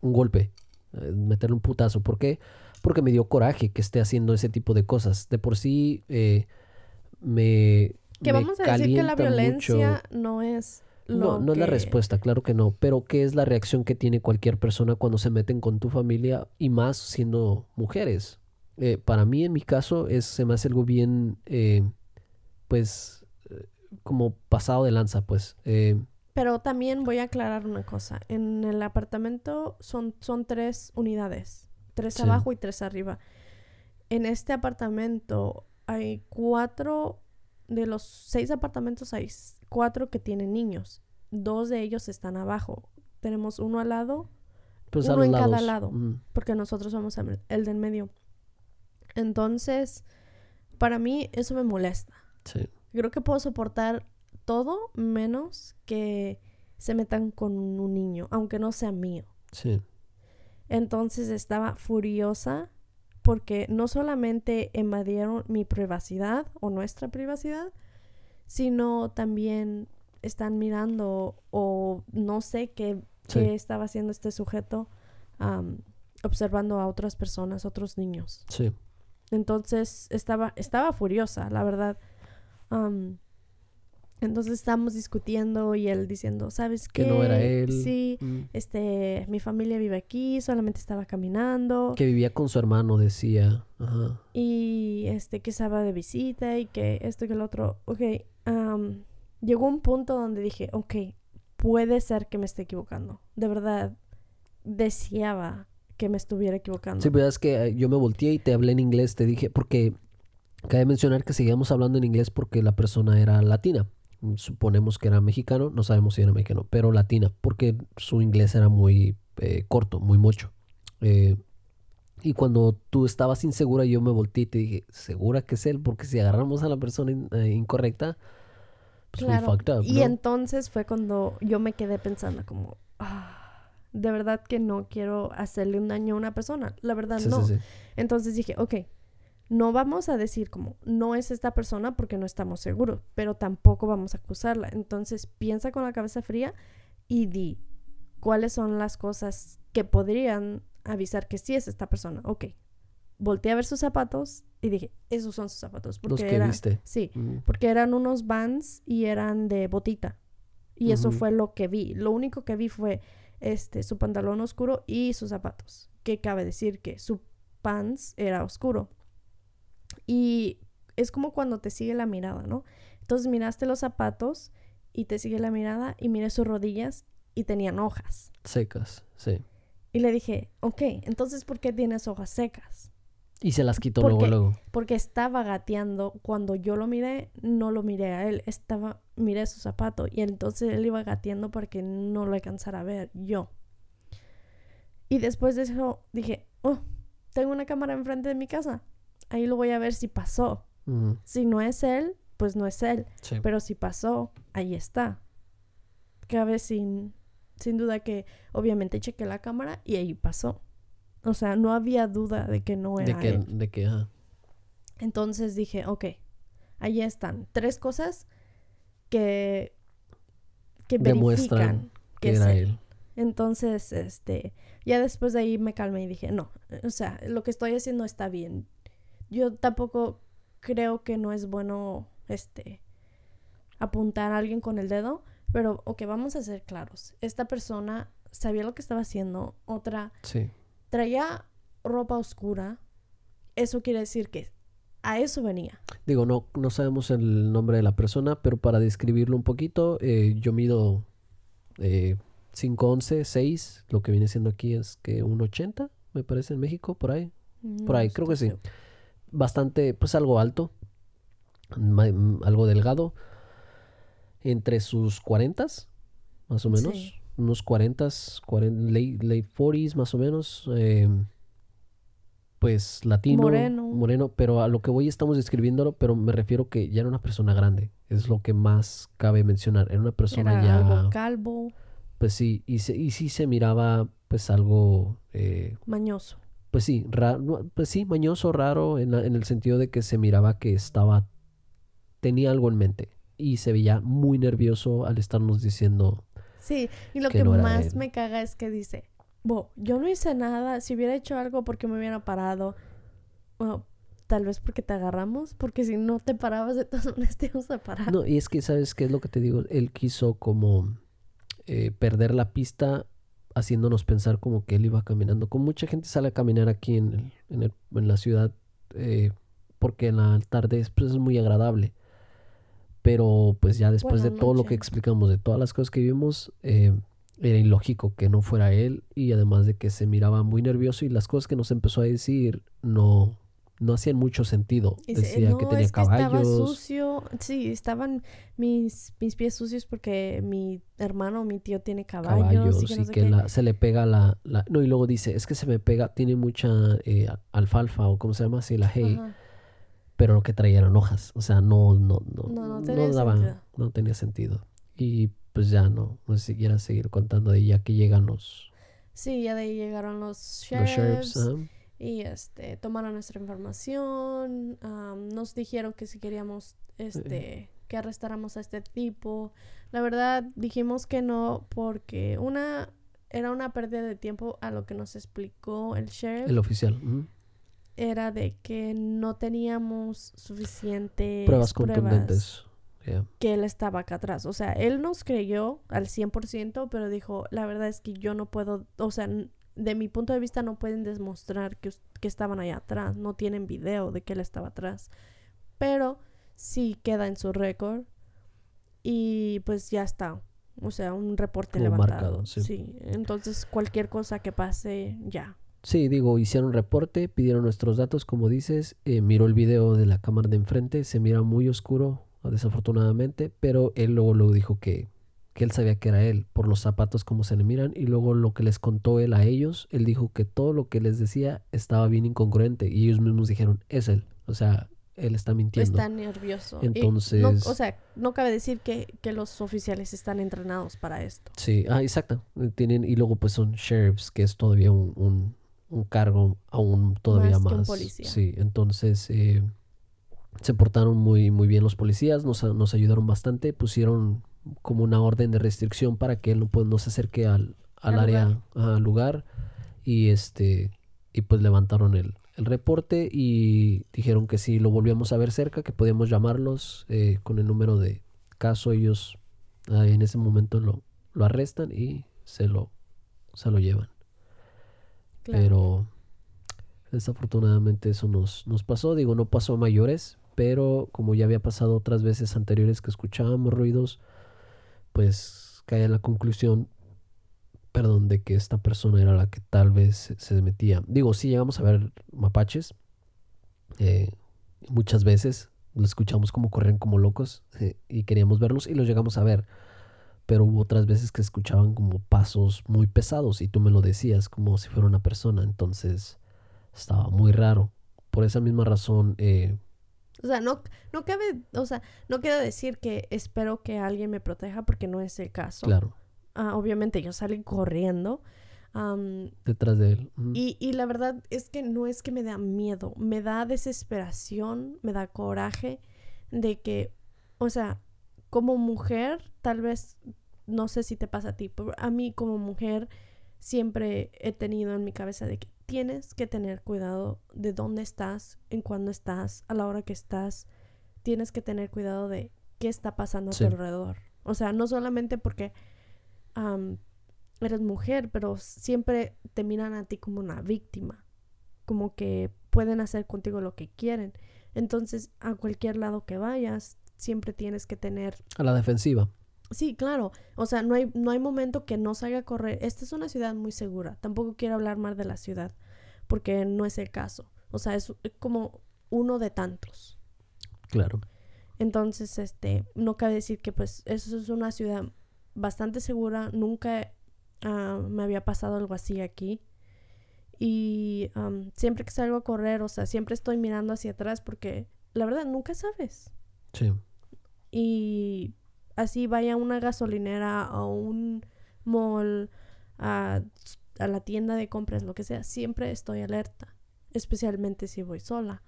un golpe eh, meterle un putazo. ¿Por qué? Porque me dio coraje que esté haciendo ese tipo de cosas. De por sí eh, me... Que vamos a decir que la violencia mucho- no es No, lo no es la que- respuesta, claro que no. Pero ¿qué es la reacción que tiene cualquier persona cuando se meten con tu familia y más siendo mujeres? Eh, para mí, en mi caso, es, se me hace algo bien, eh, pues, como pasado de lanza, pues. Eh, Pero también voy a aclarar una cosa. En el apartamento son, son tres unidades. Tres Sí. abajo y tres arriba. En este apartamento hay cuatro... De los seis apartamentos hay cuatro que tienen niños. Dos de ellos están abajo. Tenemos uno al lado pues Uno en cada lado. Mm, porque nosotros somos el el del medio. Entonces, para mí eso me molesta. sí, Creo que puedo soportar todo menos que se metan con un niño, aunque no sea mío. sí, Entonces estaba furiosa porque no solamente invadieron mi privacidad o nuestra privacidad, sino también están mirando o no sé qué, Sí. qué estaba haciendo este sujeto observando a otras personas, otros niños. sí. Entonces estaba, estaba furiosa, la verdad. Entonces estábamos discutiendo y él diciendo, ¿sabes qué? Que no era él. Sí, Mm. este, mi familia vive aquí, solamente estaba caminando Que vivía con su hermano, decía. Ajá. y este, que estaba de visita y que esto y que el otro. Ok, am, llegó un punto donde dije, ok, puede ser que me esté equivocando. De verdad, deseaba que me estuviera equivocando. Sí, pero es que eh, yo me volteé y te hablé en inglés, te dije, porque cabe mencionar que seguíamos hablando en inglés porque la persona era latina. Suponemos que era mexicano, no sabemos si era mexicano, pero latina, porque su inglés era muy eh, corto, muy mucho. Eh, y cuando tú estabas insegura, yo me volteé y te dije, ¿segura que es él? Porque si agarramos a la persona in- eh, incorrecta, pues we Claro. fucked up, Y ¿no? entonces fue cuando yo me quedé pensando como, "Ah, de verdad que no quiero hacerle un daño a una persona. La verdad Sí, no. sí, sí. Entonces dije, ok, no vamos a decir como, no es esta persona porque no estamos seguros, pero tampoco vamos a acusarla. Entonces piensa con la cabeza fría y di cuáles son las cosas que podrían avisar que sí es esta persona. Ok, volteé a ver sus zapatos y dije, esos son sus zapatos. Porque Los que era- viste. Sí, porque eran unos vans y eran de botita. Y eso fue lo que vi. Lo único que vi fue este su pantalón oscuro y sus zapatos. Que cabe decir que su pants era oscuro. Y es como cuando te sigue la mirada, ¿no? Entonces miraste los zapatos y te sigue la mirada y miré sus rodillas y tenían hojas. secas, sí. Y le dije, ok, entonces ¿por qué tienes hojas secas? Y se las quitó ¿Por luego, luego. porque estaba gateando. Cuando yo lo miré, no lo miré a él, estaba, miré su zapato y entonces él iba gateando para que no lo alcanzara a ver yo. Y después de eso dije, oh, tengo una cámara enfrente de mi casa, ahí lo voy a ver si pasó. Mm, Si no es él, pues no es él, sí. pero si pasó, ahí está. Cabe sin, sin duda que obviamente chequé la cámara y ahí pasó. O sea, no había duda de que no era de que, él. de que, ajá. Entonces dije, ok, ahí están. Tres cosas que, que Demuestran verifican que que es era él. él. Entonces, este, ya después de ahí me calmé y dije, no, o sea, lo que estoy haciendo está bien. Yo tampoco creo que no es bueno, este, apuntar a alguien con el dedo, pero, ok, vamos a ser claros. Esta persona sabía lo que estaba haciendo, otra Sí. traía ropa oscura. Eso quiere decir que a eso venía. Digo, no, no sabemos el nombre de la persona, pero para describirlo un poquito, eh, yo mido eh, 5'11", 6, lo que viene siendo aquí es que 1'80", me parece en México, por ahí. Por ahí, creo que sí. Bastante, pues algo alto, algo delgado, entre sus 40 más o menos, Sí. unos 40, 40 late, late 40s más o menos, eh, pues latino, Moreno. moreno, pero a lo que voy estamos describiéndolo, pero me refiero que ya era una persona grande, es lo que más cabe mencionar, era una persona Era ya, algo calvo, pues sí, y, se- y sí se miraba pues algo, eh, mañoso. Pues sí, ra- no, pues sí, mañoso, raro, en, la- en el sentido de que se miraba que estaba, tenía algo en mente y se veía muy nervioso al estarnos diciendo, Sí, y lo Que que, no era más me caga es que dice, Bo, yo no hice nada. Si hubiera hecho algo, porque me hubiera parado? Bueno, tal vez porque te agarramos, porque si no te parabas, de todas maneras te a parar. No, y es que, ¿sabes qué es lo que te digo? Él quiso como eh, perder la pista haciéndonos pensar como que él iba caminando. Como mucha gente sale a caminar aquí en, el- en, el- en la ciudad eh, porque en la tarde es, pues, es muy agradable. Pero pues ya después de todo lo que explicamos, de todas las cosas que vimos, eh, era ilógico que no fuera él y además de que se miraba muy nervioso y las cosas que nos empezó a decir no, no hacían mucho sentido. Decía que "No, tenía es que estaba caballos. sucio. Sí, estaban mis, mis pies sucios porque mi hermano, mi tío tiene caballos. caballos y que y no sé que qué. la- se le pega la, la- No, y luego dice, es que se me pega, tiene mucha eh, alfalfa o como se llama así, la hay, Ajá. pero lo que traía eran hojas. O sea, no, no, no, No, no tenía daba, sentido. no tenía sentido. Y pues ya no, no sé si quieras seguir contando de ya que llegan los, Sí, ya de ahí llegaron los los sheriffs. sheriffs. Y este, tomaron nuestra información, am, nos dijeron que si queríamos este, que arrestáramos a este tipo. La verdad, dijimos que no porque una era una pérdida de tiempo a lo que nos explicó el sheriff. El oficial. Era de que no teníamos suficientes Pruebas pruebas contundentes. Yeah. que él estaba acá atrás. O sea, él nos creyó al 100%, pero dijo, la verdad es que yo no puedo, o sea, de mi punto de vista no pueden demostrar que, que estaban allá atrás, no tienen video de que él estaba atrás, pero sí queda en su récord y pues ya está. O sea, un reporte Como levantado. marcado, sí. sí, entonces cualquier cosa que pase, ya. Sí, digo, hicieron reporte, pidieron nuestros datos, como dices, eh, miró el video de la cámara de enfrente, se mira muy oscuro, desafortunadamente, pero él luego, luego dijo que, que él sabía que era él, por los zapatos como se le miran, y luego lo que les contó él a ellos, él dijo que todo lo que les decía estaba bien incongruente, y ellos mismos dijeron, es él, o sea, él está mintiendo. Está nervioso. No- Entonces- o sea, no cabe decir que, que los oficiales están entrenados para esto. Sí, ah, exacto. Tienen, y luego pues son sheriffs, que es todavía un, un, un cargo aún todavía Más más. que un policía. Sí, entonces eh, se portaron muy, muy bien los policías, nos ayudaron bastante, pusieron como una orden de restricción para que él no, pues, no se acerque al, al Al área, lugar. ajá, al lugar, y este, y pues levantaron el, el reporte y dijeron que si lo volvíamos a ver cerca, que podíamos llamarlos eh, con el número de caso, ellos ah, en ese momento lo, lo arrestan y se lo, se lo llevan. Claro. Pero desafortunadamente eso nos, nos pasó. Digo, no pasó a mayores, pero como ya había pasado otras veces anteriores que escuchábamos ruidos, pues cae en la conclusión, perdón, de que esta persona era la que tal vez se metía. Digo, sí llegamos a ver mapaches eh, muchas veces. Lo escuchamos como corrían como locos eh, y queríamos verlos y los llegamos a ver. Pero hubo otras veces que escuchaban como pasos muy pesados y tú me lo decías como si fuera una persona. Entonces estaba muy raro. Por esa misma razón, eh, O sea, no, no cabe, o sea, no quiero decir que espero que alguien me proteja porque no es el caso. claro, Ah, obviamente yo salí corriendo. detrás de él. y, y la verdad es que no es que me da miedo, me da desesperación, me da coraje de que, o sea, como mujer, tal vez, no sé si te pasa a ti, pero a mí como mujer siempre he tenido en mi cabeza de que tienes que tener cuidado de dónde estás, en cuándo estás, a la hora que estás. Tienes que tener cuidado de qué está pasando a tu alrededor. O sea, no solamente porque am, eres mujer, pero siempre te miran a ti como una víctima. Como que pueden hacer contigo lo que quieren. Entonces, a cualquier lado que vayas, siempre tienes que tener A la defensiva. Sí, claro. O sea, no hay, no hay momento que no salga a correr. Esta es una ciudad muy segura. Tampoco quiero hablar mal de la ciudad, porque no es el caso. O sea, es como uno de tantos. Claro. Entonces, este, no cabe decir que pues eso es una ciudad bastante segura. Nunca ah, me había pasado algo así aquí. Y am, siempre que salgo a correr, o sea, siempre estoy mirando hacia atrás porque la verdad nunca sabes Sí. y así vaya a una gasolinera a un mall, a, a la tienda de compras, lo que sea, siempre estoy alerta, especialmente si voy sola.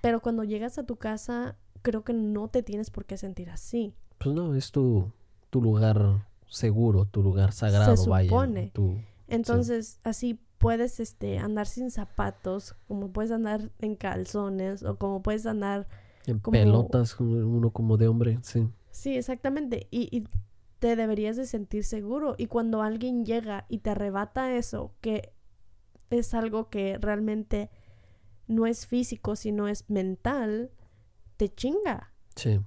Pero cuando llegas a tu casa, creo que no te tienes por qué sentir así. Pues no, es tu, tu lugar seguro, tu lugar sagrado, vaya. supone. Tu, Entonces, así puedes este, andar sin zapatos, como puedes andar en calzones o como puedes andar En como- pelotas, uno como de hombre, sí. Sí, exactamente. Y, y te deberías de sentir seguro. Y cuando alguien llega y te arrebata eso, que es algo que realmente no es físico, sino es mental, te chinga. Sí,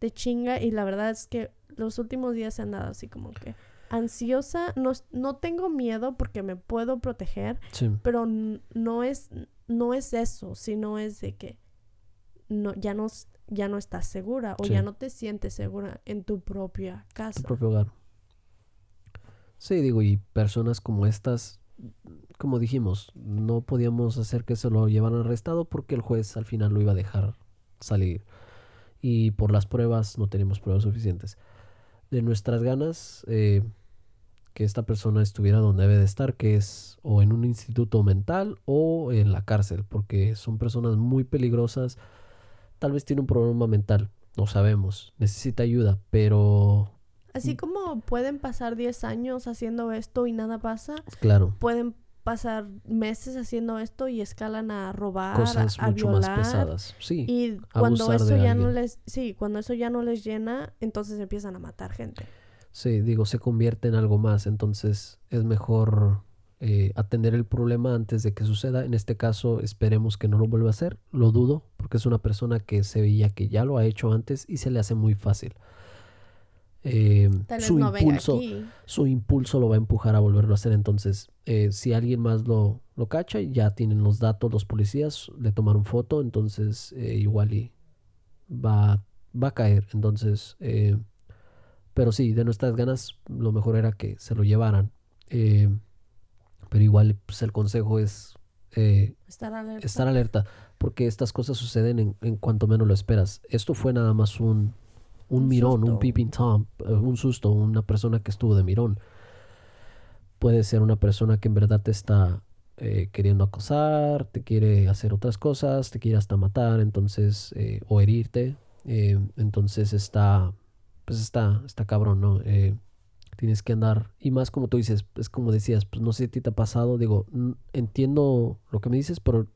Te chinga. Y la verdad es que los últimos días se han dado así como que ansiosa. No, no tengo miedo porque me puedo proteger, sí. pero no es, no es eso, sino es de que no, ya, no, ya no estás segura o Sí. ya no te sientes segura en tu propia casa. tu propio hogar. Sí, digo, y personas como estas, como dijimos, no podíamos hacer que se lo llevaran arrestado porque el juez al final lo iba a dejar salir. Y por las pruebas no tenemos pruebas suficientes. De nuestras ganas, eh, que esta persona estuviera donde debe de estar, que es o en un instituto mental o en la cárcel, porque son personas muy peligrosas. Tal vez tiene un problema mental, no sabemos, necesita ayuda, pero Así como pueden pasar 10 años haciendo esto y nada pasa, Claro, pueden pasar meses haciendo esto y escalan a robar, cosas a, mucho más pesadas. Sí, Y cuando eso ya no les, sí, cuando eso ya no les llena, entonces empiezan a matar gente. sí, digo, se convierte en algo más. Entonces es mejor eh, atender el problema antes de que suceda. En este caso, esperemos que no lo vuelva a hacer. Lo dudo, porque es una persona que se veía que ya lo ha hecho antes y se le hace muy fácil. Eh, Tal vez su no venga impulso, aquí. su impulso lo va a empujar a volverlo a hacer. Entonces, eh, si alguien más lo, lo cacha, ya tienen los datos los policías, le tomaron foto, entonces eh, igual y va, va a caer. Entonces, pero sí, de nuestras ganas, lo mejor era que se lo llevaran. Eh, pero igual, pues el consejo es eh, Estar alerta. estar alerta, porque estas cosas suceden en, en cuanto menos lo esperas. Esto fue nada más un, un, Un mirón, un peeping tom, eh, un susto, una persona que estuvo de mirón. Puede ser una persona que en verdad te está eh, queriendo acosar, te quiere hacer otras cosas, te quiere hasta matar, entonces, eh, o herirte. entonces está, pues está, está cabrón, ¿no? Tienes que andar, y más como tú dices, es como decías, pues no sé si a ti te ha pasado, digo, entiendo lo que me dices, pero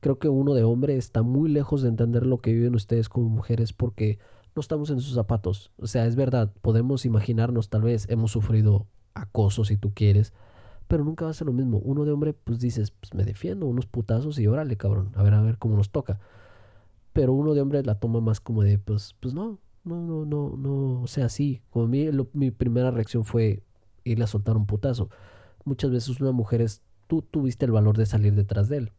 creo que uno de hombre está muy lejos de entender lo que viven ustedes como mujeres porque no estamos en sus zapatos. O sea, es verdad, podemos imaginarnos, tal vez hemos sufrido acoso si tú quieres, pero nunca va a ser lo mismo. Uno de hombre, pues dices, pues me defiendo, unos putazos y órale, cabrón, a ver, a ver cómo nos toca. Pero uno de hombre la toma más como de, pues, pues no, no, no, no, no, o sea, sí. Como a mí, lo- mi primera reacción fue irle a soltar un putazo. Muchas veces una mujer es, tú tuviste el valor de salir detrás de él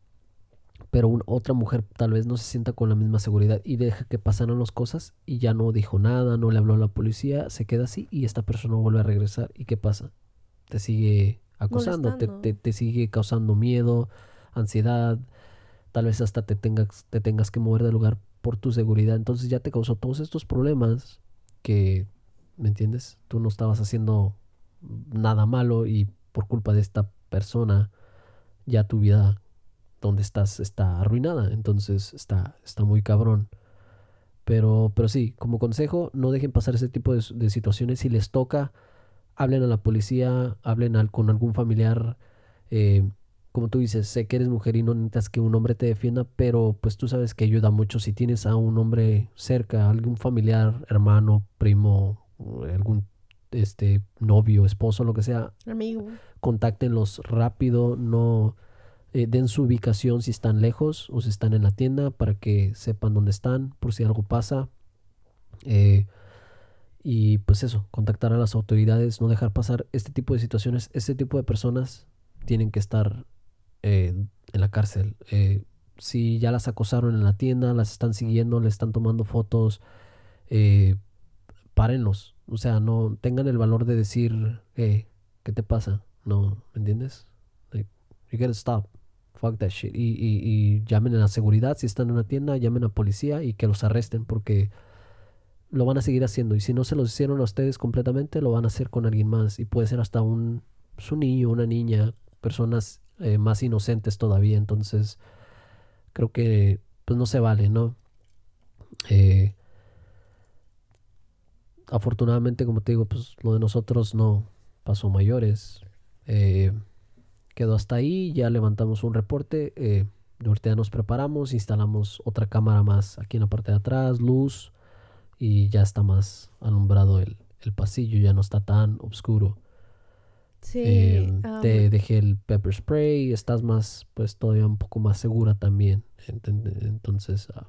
pero un- otra mujer tal vez no se sienta con la misma seguridad y deja que pasaran las cosas y ya no dijo nada, no le habló a la policía, se queda así y esta persona vuelve a regresar. ¿Y qué pasa? Te sigue acosando, te, te- te sigue causando miedo, ansiedad, tal vez hasta te tengas, te tengas que mover del lugar por tu seguridad. Entonces ya te causó todos estos problemas que, ¿me entiendes? Tú no estabas haciendo nada malo y por culpa de esta persona ya tu vida donde estás está arruinada. Entonces está, está muy cabrón. Pero, pero sí, como consejo, no dejen pasar ese tipo de, de situaciones. Si les toca, hablen a la policía, hablen con algún familiar. eh, como tú dices, sé que eres mujer y no necesitas que un hombre te defienda, pero pues tú sabes que ayuda mucho si tienes a un hombre cerca, algún familiar, hermano, primo, algún este novio, esposo, lo que sea, Amigo. contáctenlos rápido, no eh, den su ubicación si están lejos o si están en la tienda para que sepan dónde están por si algo pasa. Eh, y pues eso, contactar a las autoridades, no dejar pasar este tipo de situaciones. Este tipo de personas tienen que estar eh, en la cárcel. Eh, si ya las acosaron en la tienda, las están siguiendo, le están tomando fotos, eh, párenlos. O sea, no tengan el valor de decir, eh, ¿qué te pasa? No, ¿me entiendes? You gotta stop. Fuck that shit. Y, y, y llamen a la seguridad si están en una tienda, llamen a policía y que los arresten porque lo van a seguir haciendo. Y si no se los hicieron a ustedes completamente, lo van a hacer con alguien más. Y puede ser hasta un, pues, un niño, una niña, personas eh, más inocentes todavía. Entonces, creo que pues no se vale, ¿no? Eh, afortunadamente, como te digo, pues lo de nosotros no pasó mayores. Eh, quedó hasta ahí, ya levantamos un reporte. Eh, ahorita ya nos preparamos, instalamos otra cámara más aquí en la parte de atrás, luz, y ya está más alumbrado el, el pasillo, ya no está tan oscuro. Sí. Eh, am, te dejé el pepper spray, estás más, pues todavía un poco más segura también. Entonces, ah,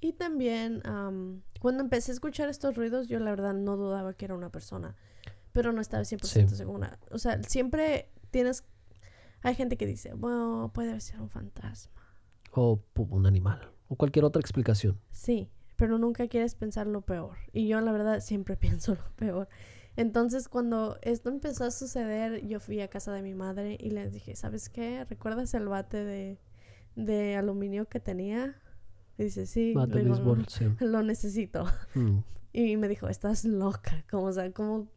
Y también, am, cuando empecé a escuchar estos ruidos, yo la verdad no dudaba que era una persona, pero no estaba 100% Sí. segura. O sea, siempre tienes... Hay gente que dice, bueno, puede ser un fantasma. o un animal, o cualquier otra explicación. Sí, pero nunca quieres pensar lo peor. Y yo la verdad siempre pienso lo peor. Entonces cuando esto empezó a suceder, yo fui a casa de mi madre y les dije, ¿sabes qué? ¿Recuerdas el bate de, de aluminio que tenía? Y dice, sí. Bate Le de digo, béisbol, sí. lo necesito. Mm, Y me dijo, estás loca. Como, o sea, como...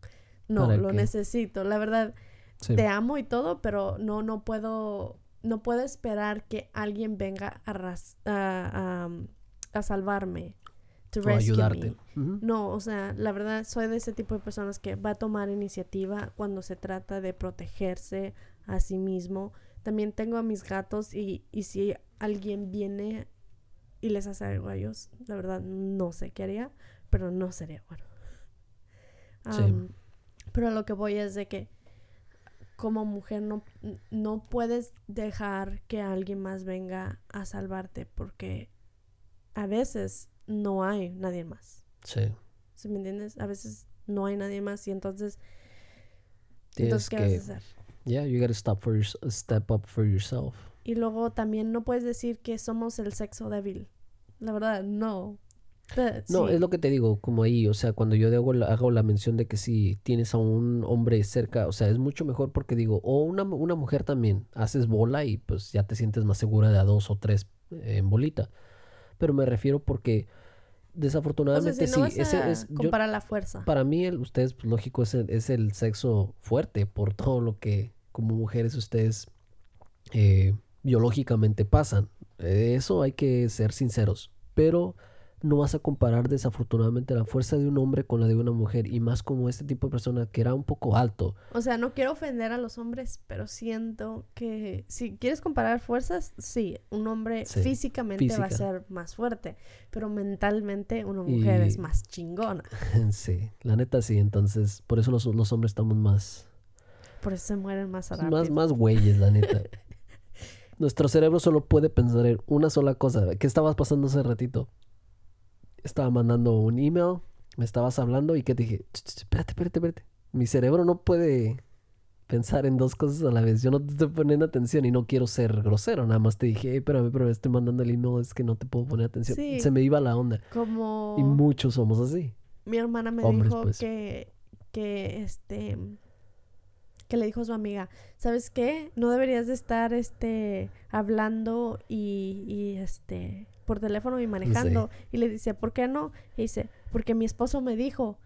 No, ¿Para lo qué? necesito. La verdad, sí. te amo y todo, pero no, no puedo, no puedo esperar que alguien venga a, ras- a, a- a salvarme. To O rescue ayudarte. me. No, o sea, la verdad, soy de ese tipo de personas que va a tomar iniciativa cuando se trata de protegerse a sí mismo. También tengo a mis gatos y, y si alguien viene y les hace algo a ellos, la verdad, no sé qué haría, pero no sería bueno. Sí. Pero lo que voy es de que como mujer no, no puedes dejar que alguien más venga a salvarte porque a veces no hay nadie más. Sí. ¿Sí me entiendes? A veces no hay nadie más y entonces, Tienes entonces ¿qué que, vas a hacer? yeah, you gotta stop for your, step up for yourself. Y luego también no puedes decir que somos el sexo débil. La verdad, no. No, sí. es lo que te digo, como ahí, o sea, cuando yo hago la, hago la mención de que si tienes a un hombre cerca, o sea, es mucho mejor porque digo, o una, una mujer también, haces bola y pues ya te sientes más segura de a dos o tres eh, en bolita. Pero me refiero porque O sea, desafortunadamente si no sí, ese es, yo- comparar la fuerza. para mí el, ustedes, pues, lógico, es el, es el sexo fuerte por todo lo que como mujeres ustedes eh, biológicamente pasan. Eso hay que ser sinceros. Pero no vas a comparar desafortunadamente la fuerza de un hombre con la de una mujer. Y más como este tipo de persona que era un poco alto. O sea, no quiero ofender a los hombres, pero siento que si quieres comparar fuerzas, sí, un hombre Sí, físicamente va a ser más fuerte, pero mentalmente una mujer es más chingona. sí, la neta sí. Entonces, por eso los, los hombres estamos más, Por eso se mueren más rápido. más, más güeyes, la neta. Nuestro cerebro solo puede pensar en una sola cosa. ¿Qué estabas pasando hace ratito? Estaba mandando un email, me estabas hablando y que dije, "Ch, ch, espérate, espérate, espérate. Mi cerebro no puede pensar en dos cosas a la vez. Yo no te estoy poniendo atención y no quiero ser grosero. Nada más te dije, "Ey, espérame, pero estoy mandando el email, es que no te puedo poner atención. Sí. Se me iba la onda. Como Y muchos somos así. mi hermana me hombres, dijo pues. que, que este que le dijo a su amiga, ¿sabes qué? No deberías de estar este hablando y, y, este por teléfono y manejando. Y le dice, ¿por qué no? Y dice, porque mi esposo me dijo.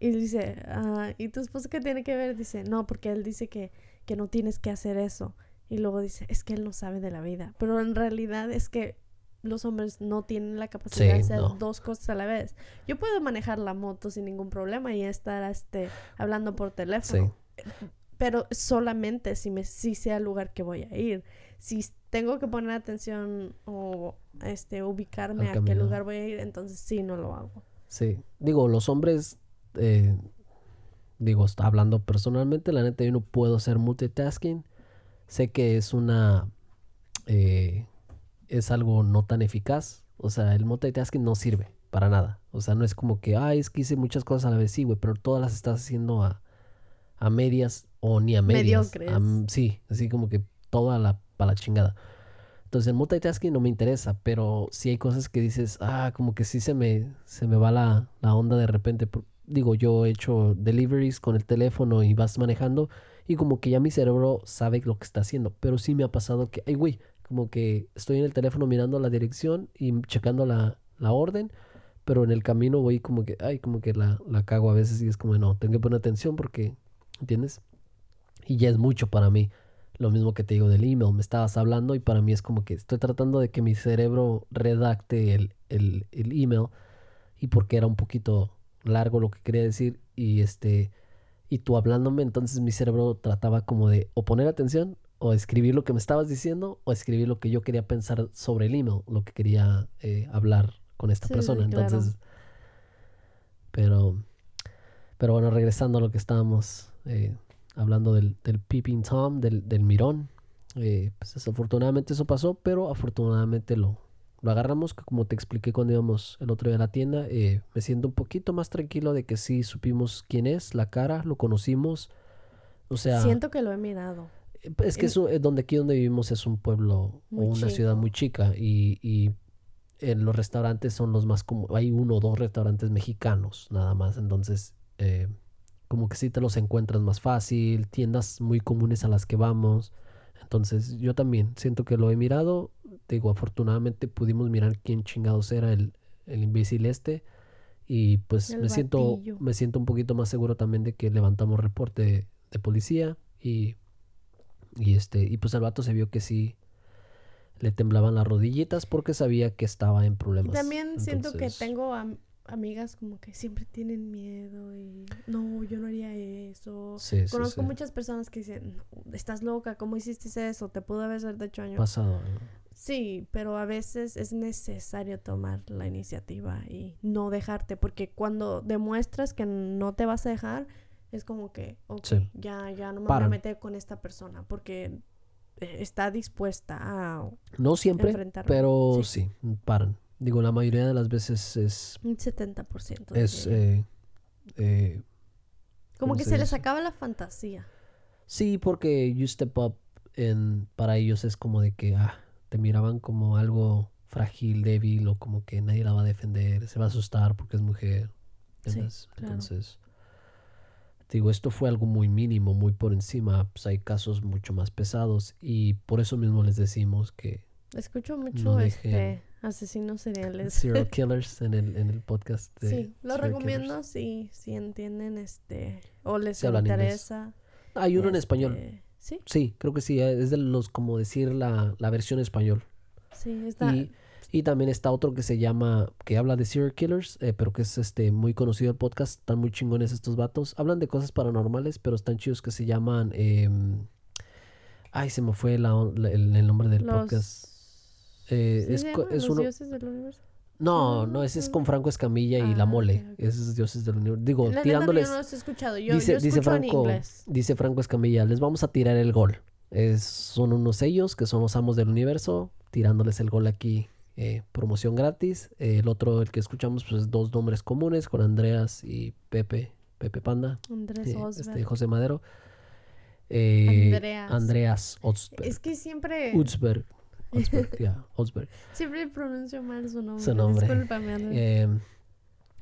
Y dice, ah, ¿y tu esposo qué tiene que ver? Dice, no, porque él dice que, que no tienes que hacer eso. Y luego dice, es que él no sabe de la vida. Pero en realidad es que los hombres no tienen la capacidad Sí, de hacer no. dos cosas a la vez. Yo puedo manejar la moto sin ningún problema y estar este, hablando por teléfono. Pero solamente si, me, si sea el lugar que voy a ir. Si tengo que poner atención o este, ubicarme a qué lugar voy a ir, entonces sí, no lo hago. Sí, digo, los hombres, eh, digo, está hablando personalmente, la neta yo no puedo hacer multitasking. Sé que es una, eh, es algo no tan eficaz. O sea, el multitasking no sirve para nada. O sea, no es como que, ay, es que hice muchas cosas a la vez, sí, güey, pero todas las estás haciendo a, a medias o ni a medias. Mediocres. A sí, así como que toda la, para la chingada. Entonces el multitasking no me interesa, pero sí hay cosas que dices, ah, como que sí se me, se me va la, la onda de repente. Digo, yo he hecho deliveries con el teléfono y vas manejando y como que ya mi cerebro sabe lo que está haciendo. Pero sí me ha pasado que, ay, güey, como que estoy en el teléfono mirando la dirección y checando la, la orden, pero en el camino voy como que, ay, como que la, la cago a veces y es como, no, tengo que poner atención porque, ¿entiendes? Y ya es mucho para mí. Lo mismo que te digo del email, me estabas hablando y para mí es como que estoy tratando de que mi cerebro redacte el, el, el email y porque era un poquito largo lo que quería decir y este y tú hablándome, entonces mi cerebro trataba como de o poner atención o escribir lo que me estabas diciendo o escribir lo que yo quería pensar sobre el email, lo que quería eh, hablar con esta Sí, persona. claro. Entonces, pero, pero bueno, regresando a lo que estábamos eh, hablando del, del peeping Tom, del, del mirón, eh, pues desafortunadamente eso pasó, pero afortunadamente lo, lo agarramos, que como te expliqué cuando íbamos el otro día a la tienda, eh, me siento un poquito más tranquilo de que sí supimos quién es, la cara, lo conocimos. O sea, Siento que lo he mirado. es que es un- donde aquí donde vivimos es un pueblo Muy o una ciudad muy chica y, y en los restaurantes son los más como hay uno o dos restaurantes mexicanos nada más entonces eh, como que sí te los encuentras más fácil tiendas muy comunes a las que vamos. Entonces yo también siento que lo he mirado. Digo afortunadamente pudimos mirar quién chingados era el, el imbécil este. Y pues El me siento me siento un poquito más seguro también de que levantamos reporte de, de policía. Y y este, y pues el vato se vio que sí le temblaban las rodillitas porque sabía que estaba en Y problemas. también siento que tengo amigas como que siempre tienen miedo y no, yo no haría eso. Sí, Conozco sí. muchas personas que dicen, "No, estás loca, ¿cómo hiciste eso? Te pudo haber hecho daño. pasado. ¿no? Sí, pero a veces es necesario tomar la iniciativa y no dejarte, porque cuando demuestras que no te vas a dejar, es como que, ok, Sí. ya, ya no me Paran. voy a meter con esta persona, porque eh, está dispuesta a No siempre, enfrentarme. pero Sí. sí. paran. Digo, la mayoría de las veces es, un 70%. es eh, eh, como ¿cómo que se se les acaba la fantasía. sí, porque you step up en, para ellos es como de que ah, te miraban como algo frágil, débil o como que nadie la va a defender, se va a asustar porque es mujer. Sí. Entonces, digo, esto fue algo muy mínimo, muy por encima. Pues hay casos mucho más pesados y por eso mismo les decimos que Escucho mucho No este asesinos seriales. serial killers en el, en el podcast. De sí, lo recomiendo si, si entienden este o les Si interesa. Hay uno en español. este, Sí, Sí, creo que sí. eh, Es de los, como decir, la, la versión español. sí, está. Y, y también está otro que se llama, que habla de serial killers, eh, pero que es este muy conocido el podcast. Están muy chingones estos vatos. Hablan de cosas paranormales, pero están chidos que se llaman. em, ay, se me fue la- la- el, el nombre del podcast. Eh, ¿sí es, se es ¿Los uno. dioses del universo? No, no, ese es con Franco Escamilla y La Ah, Mole. Esos dioses del universo. Digo, La tirándoles. Yo no los he escuchado. Yo, dice, yo dice escucho en Franco, inglés. dice Franco Escamilla, les vamos a tirar el gol. Es, son unos sellos que son los amos del universo, tirándoles el gol aquí, eh, promoción gratis. Eh, el otro, el que escuchamos, pues dos nombres comunes con Andreas y Pepe, Pepe Panda, Andrés eh, este, José Madero. Eh, Andreas. Andreas Otsberg. Es que siempre. Utzberg. Otsberg. Siempre pronuncio mal su nombre. Su nombre. Discúlpame. Eh,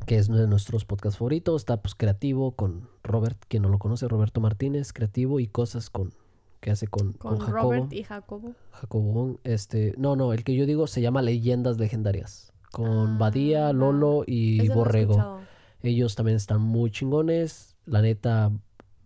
que es uno de nuestros podcasts favoritos. Está pues creativo con Robert, quien no lo conoce, Roberto Martínez, creativo y cosas con que hace con, con, con Jacobo. Robert y Jacobo. Jacobo Este, no, no, el que yo digo se llama Leyendas Legendarias. Con Ah, Badía. Lolo y Borrego. Ellos también están muy chingones. La neta,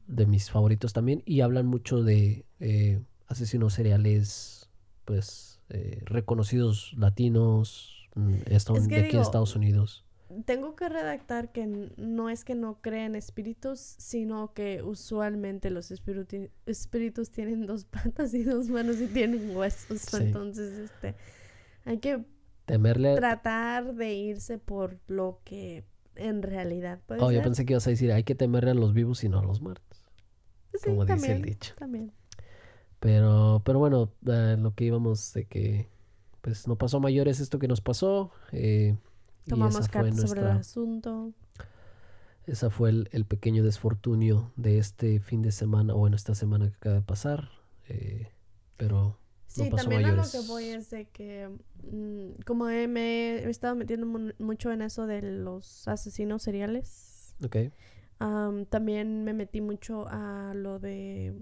de mis favoritos también. Y hablan mucho de eh, asesinos seriales, pues, eh, reconocidos latinos, mm, estados- Es que de aquí en Estados Unidos. Tengo que redactar que no es que no creen espíritus, sino que usualmente los espíritus tienen dos patas y dos manos y tienen huesos. Sí. Entonces, este, hay que Temerle. tratar de irse por lo que en realidad puede Oh, yo ser. pensé que ibas a decir, hay que temerle a los vivos y no a los muertos. Sí, como dice el dicho. También. Pero, pero bueno, eh, lo que íbamos de que, pues no pasó a mayores esto que nos pasó. eh, Tomamos cartas sobre el nuestra, asunto. esa fue el, el pequeño desfortunio de este fin de semana, o bueno, esta semana que acaba de pasar. eh, pero Sí, pasó también a lo que voy es de que, mm, como he- me he estado metiendo mu- mucho en eso de los asesinos seriales, Ok. am, también me metí mucho a lo de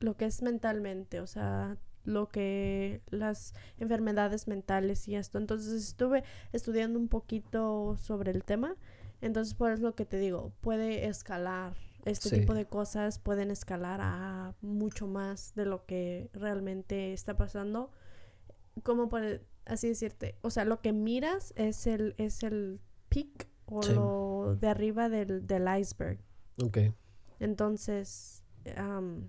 lo que es mentalmente, o sea, lo que las enfermedades mentales y esto. Entonces estuve estudiando un poquito sobre el tema. Entonces, por eso lo que te digo, puede escalar. Este Sí. tipo de cosas pueden escalar a mucho más de lo que realmente está pasando. Como por así decirte, o sea, lo que miras es el es el peak o Sí. lo de arriba del, del iceberg. Ok. Entonces, am,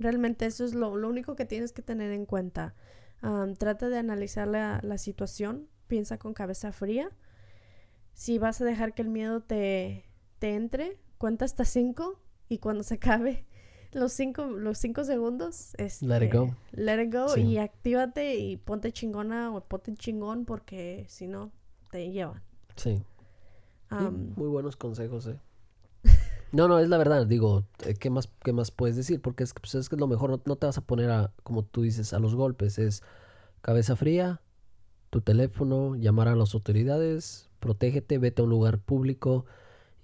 realmente eso es lo, lo único que tienes que tener en cuenta. Am, trata de analizar la, la situación, piensa con cabeza fría. Si vas a dejar que el miedo te, te entre, cuenta hasta cinco y cuando se acabe los cinco, los cinco segundos, este, Let it go. let it go Sí. y actívate y ponte chingona o ponte chingón porque si no, te llevan. Sí. Muy buenos consejos, eh. No, no, es la verdad. Digo, eh, ¿qué más, qué más puedes decir? Porque es, que, pues, es que lo mejor no, no te vas a poner a, como tú dices, a los golpes. Es cabeza fría, tu teléfono, llamar a las autoridades, protégete, vete a un lugar público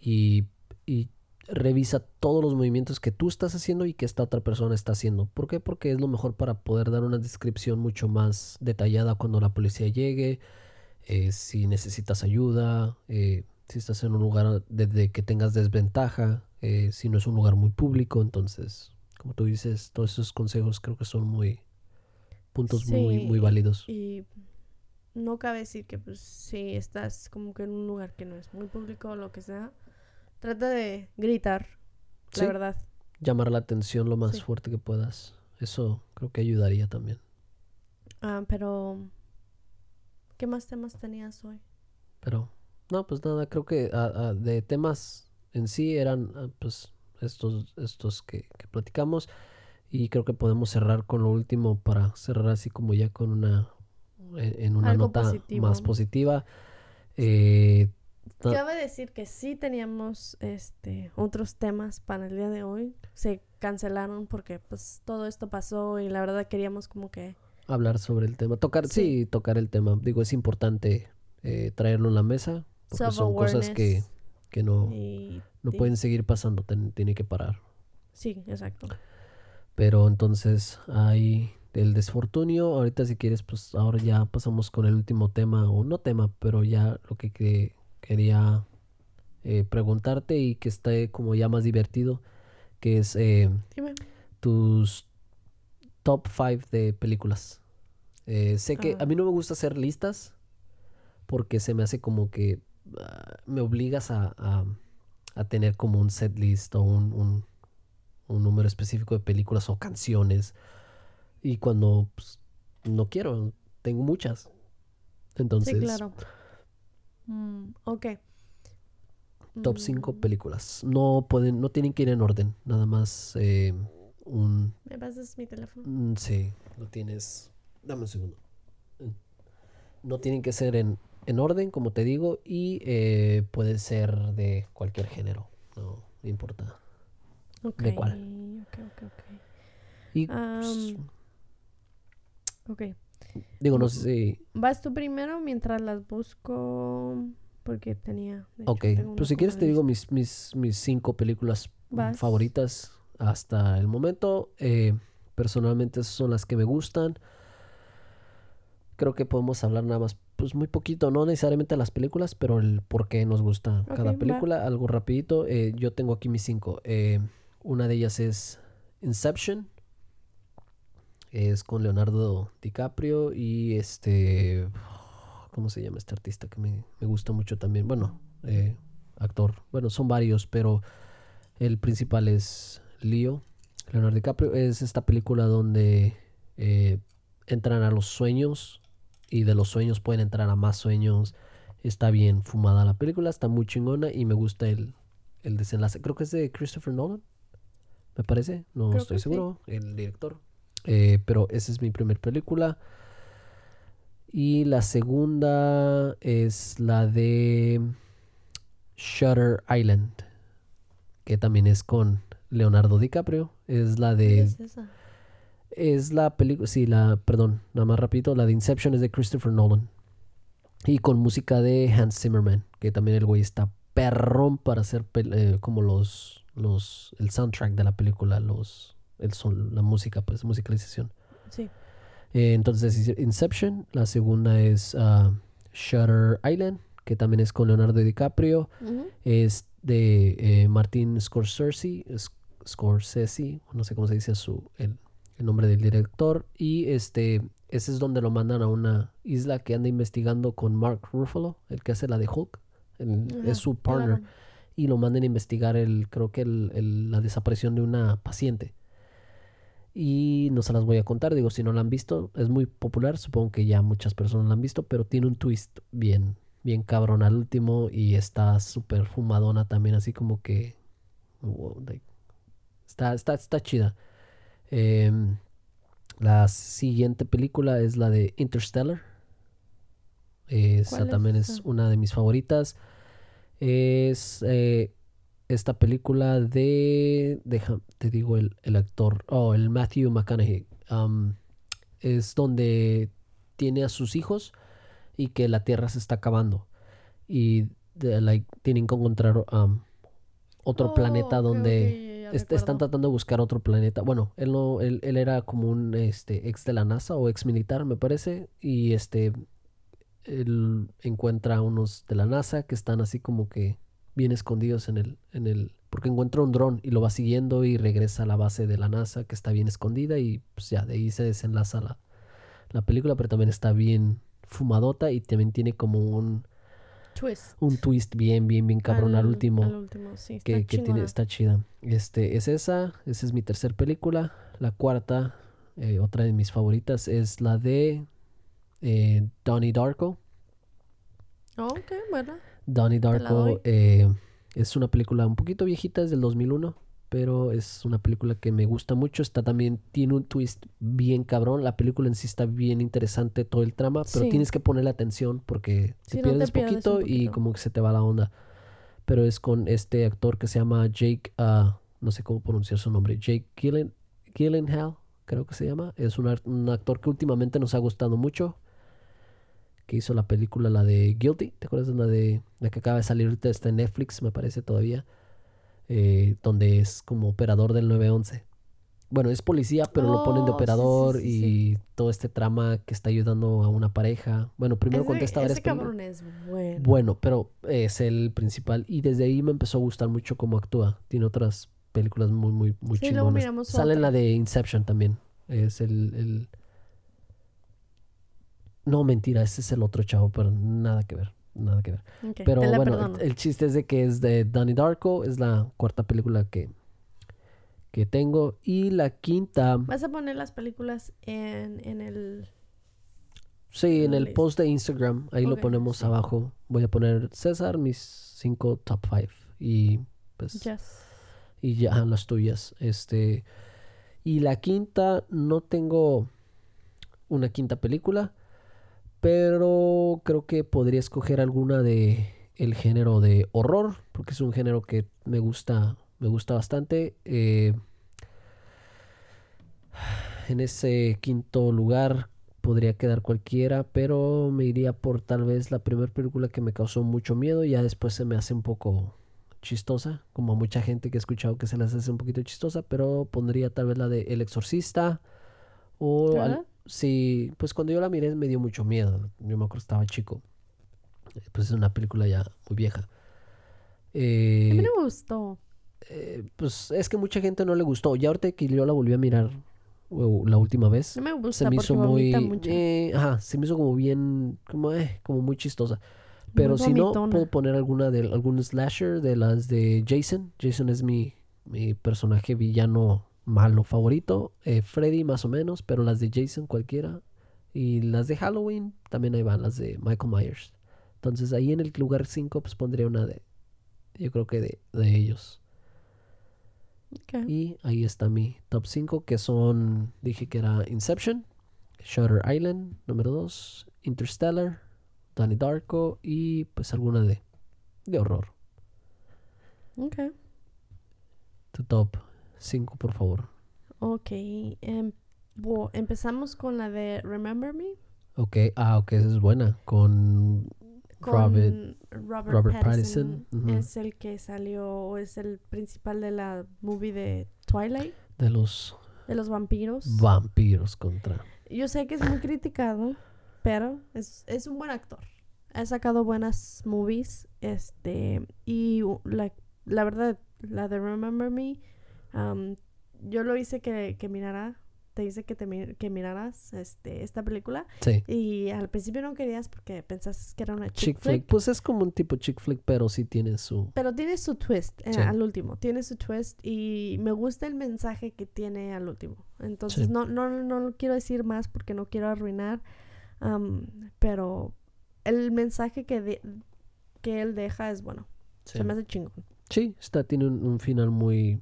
y, y revisa todos los movimientos que tú estás haciendo y que esta otra persona está haciendo. ¿Por qué? Porque es lo mejor para poder dar una descripción mucho más detallada cuando la policía llegue, eh, si necesitas ayuda, eh, si estás en un lugar desde que tengas desventaja, eh, si no es un lugar muy público, entonces, como tú dices, todos esos consejos creo que son muy puntos muy muy válidos. Y no cabe decir que pues si estás como que en un lugar que no es muy público o lo que sea, trata de gritar, la Sí. verdad. Llamar la atención lo más Sí. fuerte que puedas. Eso creo que ayudaría también. Ah, pero ¿qué más temas tenías hoy? Pero no, pues nada, creo que ah, ah, de temas en sí eran ah, pues estos estos que, que platicamos y creo que podemos cerrar con lo último para cerrar así como ya con una en, en una Algo nota positivo. más positiva. Eh, Cabe decir que sí teníamos este otros temas para el día de hoy. Se cancelaron porque pues todo esto pasó y la verdad queríamos como que hablar sobre el tema, tocar sí, Sí. tocar el tema. Digo, es importante eh, traerlo en la mesa porque son cosas que, que no y no sí. pueden seguir pasando, ten- tiene que parar. sí, exacto. Pero entonces hay el desfortunio. Ahorita si quieres, pues ahora ya pasamos con el último tema, o no tema, pero ya lo que, que- quería eh, preguntarte y que esté como ya más divertido, que es eh, tus top 5 de películas. Eh, sé que Ah. a mí no me gusta hacer listas porque se me hace como que ah, me obligas a, a- a tener como un set list o un, un- un número específico de películas o canciones. Y cuando pues, no quiero, tengo muchas. Entonces, Sí, claro. Mm, ok. top 5 Mm, películas. No pueden, no tienen que ir en orden, nada más eh, un ¿Me pasas mi teléfono? Mm, Sí, lo tienes. Dame un segundo. Mm. No tienen que ser en, en orden, como te digo, y eh, puede ser de cualquier género. No importa. Ok. ¿De cuál? Ok, ok, ok. Y pues, Ok. digo, no sé si. Vas tú primero mientras las busco. Porque tenía. hecho, Ok, pues si quieres te digo mis, mis, mis cinco películas Vas. favoritas hasta el momento. Eh, personalmente esas son las que me gustan. Creo que podemos hablar nada más, pues muy poquito, no necesariamente las películas, pero el por qué nos gusta cada va. película. Algo rapidito, eh, yo tengo aquí mis cinco. Eh, una de ellas es Inception. Es con Leonardo DiCaprio y este... ¿Cómo se llama este artista que me, me gusta mucho también? Bueno, eh, actor. Bueno, son varios, pero el principal es Leo. Leonardo DiCaprio es esta película donde entran a los sueños y de los sueños pueden entrar a más sueños. Está bien fumada la película, está muy chingona y me gusta el, el desenlace. Creo que es de Christopher Nolan, me parece. No Creo estoy sí. seguro, el director. Eh, pero esa es mi primera película. Y la segunda es la de Shutter Island, que también es con Leonardo DiCaprio. Es la ¿Cuál de es esa? Es la película, sí, la, perdón, nada más rapidito, la de Inception es de Christopher Nolan. Y con música de Hans Zimmerman, que también el güey está perrón para hacer eh, como los, los, el soundtrack de la película, los, el son, la música, pues, musicalización. Sí. Eh, entonces, es Inception, la segunda es ah, Shutter Island, que también es con Leonardo DiCaprio, es de eh, Martin Scorsese, Scorsese, no sé cómo se dice su, el, el nombre del director, y este, ese es donde lo mandan a una isla que anda investigando con Mark Ruffalo, el que hace la de Hulk, el- Ajá, es su partner, claro. y lo mandan a investigar el, creo que el- el- la desaparición de una paciente. Y no se las voy a contar, digo, si no la han visto, es muy popular, supongo que ya muchas personas la han visto, pero tiene un twist bien, bien cabrón al último y está súper fumadona también, así como que... wow, like, está, está, está chida. Em, la siguiente película es la de Interstellar. Esa ¿Cuál es también es una de mis favoritas. Es eh, esta película de. Deja, te digo el, el actor. Oh, el Matthew McConaughey. Um, es donde tiene a sus hijos y que la tierra se está acabando. Y de- like, tienen que encontrar um, otro Oh, planeta donde. Ya, están tratando de buscar otro planeta. Bueno, él no, él, él era como un este ex de la NASA o ex militar, me parece. Y este él encuentra a unos de la NASA que están así como que bien escondidos en el, en el. Porque encuentra un dron y lo va siguiendo y regresa a la base de la NASA que está bien escondida. Y pues ya de ahí se desenlaza la, la película, pero también está bien fumadota y también tiene como un, Twist. un twist bien, bien, bien cabrón al, último Al último, sí. Está que, que tiene, está chida. Este, es esa, esa es mi tercer película. La cuarta, eh, otra de mis favoritas, es la de eh, Donnie Darko. Oh, ok, bueno. Donnie Darko eh, es una película un poquito viejita, es del 2001, pero es una película que me gusta mucho. Está también, tiene un twist bien cabrón. La película en sí está bien interesante todo el trama, pero Sí. tienes que ponerle atención porque te no te pierdes un poquito, y como que se te va la onda. Pero es con este actor que se llama Jake, ah, no sé cómo pronunciar su nombre, Jake Gyllen, Gyllenhaal, creo que se llama. Es un, un actor que últimamente nos ha gustado mucho que hizo la película, la de Guilty, ¿te acuerdas de la de la que acaba de salir ahorita? Está en Netflix, me parece todavía, eh, donde es como operador del 911. Bueno, es policía, pero lo ponen de Oh, sí, sí, operador sí, y todo este trama que está ayudando a una pareja. Bueno, primero ese, contesta varias ese cabrón es bueno. Bueno, pero es el principal y desde ahí me empezó a gustar mucho cómo actúa. Tiene otras películas muy, muy, muy chingonas. Sale la de Inception también. Es el, el... No, mentira, ese es el otro chavo, pero nada que ver, nada que ver. Pero bueno, el, el chiste es de que es de Donnie Darko, es la cuarta película que, que tengo. Y la quinta, Vas a poner las películas en, en el... sí, en el post de Instagram, ahí lo ponemos sí. abajo. Voy a poner César, mis cinco top five. Y pues... Yes. y ya las tuyas. Este y la quinta no tengo una quinta película, pero creo que podría escoger alguna de el género de horror, porque es un género que me gusta, me gusta bastante. Eh, en ese quinto lugar podría quedar cualquiera, pero me iría por tal vez la primera película que me causó mucho miedo y ya después se me hace un poco chistosa, como a mucha gente que he escuchado que se les hace un poquito chistosa, pero pondría tal vez la de El Exorcista o. sí, pues cuando yo la miré me dio mucho miedo, yo me acuerdo estaba chico, Eh, pues es una película ya muy vieja. A Eh, mí no me gustó. eh, pues es que mucha gente no le gustó, ya ahorita que yo la volví a mirar la última vez, No me gusta se me hizo muy, eh, ajá, se me hizo como bien, como, eh, como muy chistosa. Muy Pero si no, puedo poner alguna de algún slasher de las de Jason. Jason es mi, mi personaje villano malo favorito. Eh, Freddy más o menos, pero las de Jason cualquiera. Y las de Halloween también ahí van, las de Michael Myers. Entonces ahí en el lugar 5 pues pondría una de, yo creo que de, de ellos. Y ahí está mi top 5 que son, dije que era Inception, Shutter Island, número 2, Interstellar, Donnie Darko y pues alguna de, de horror. Ok. Tu top 5, por favor. Ok. bo- empezamos con la de Remember Me. Ok, ah, ok, esa es buena. Con Con Robert, Robert, Robert Pattinson. Es el que salió, o es el principal de la movie de Twilight, de los de los vampiros. vampiros contra. Yo sé que es muy criticado, pero es, es un buen actor. Ha sacado buenas movies. Este, y la, la verdad, la de Remember Me, um, yo lo hice que, que mirara te dice que te que miraras este esta película Sí. y al principio no querías porque pensaste que era una chick, Chick flick, flick. Pues es como un tipo chick flick, pero sí tiene su... pero tiene su twist eh, Sí. al último, tiene su twist y me gusta el mensaje que tiene al último. Entonces Sí. no no no lo quiero decir más porque no quiero arruinar, pero el mensaje que de- que él deja es bueno, Sí, se me hace chingón. Sí, está, tiene un, un final muy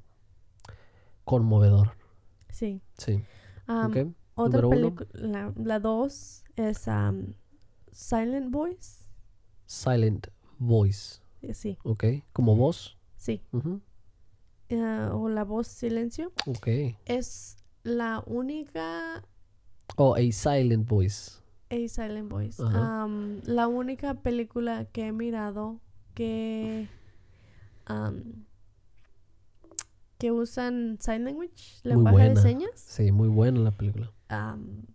conmovedor. Sí. Sí. Am, ok. Otra película, la, la dos es am, Silent Voice. Silent Voice. Eh, Sí, Ok. Como voz. sí. Eh, o La Voz Silencio. Ok. Es la única Oh, a silent voice. A Silent Voice. Am, la única película que he mirado que am, que usan sign language, lenguaje de señas. Sí, muy buena la película. am,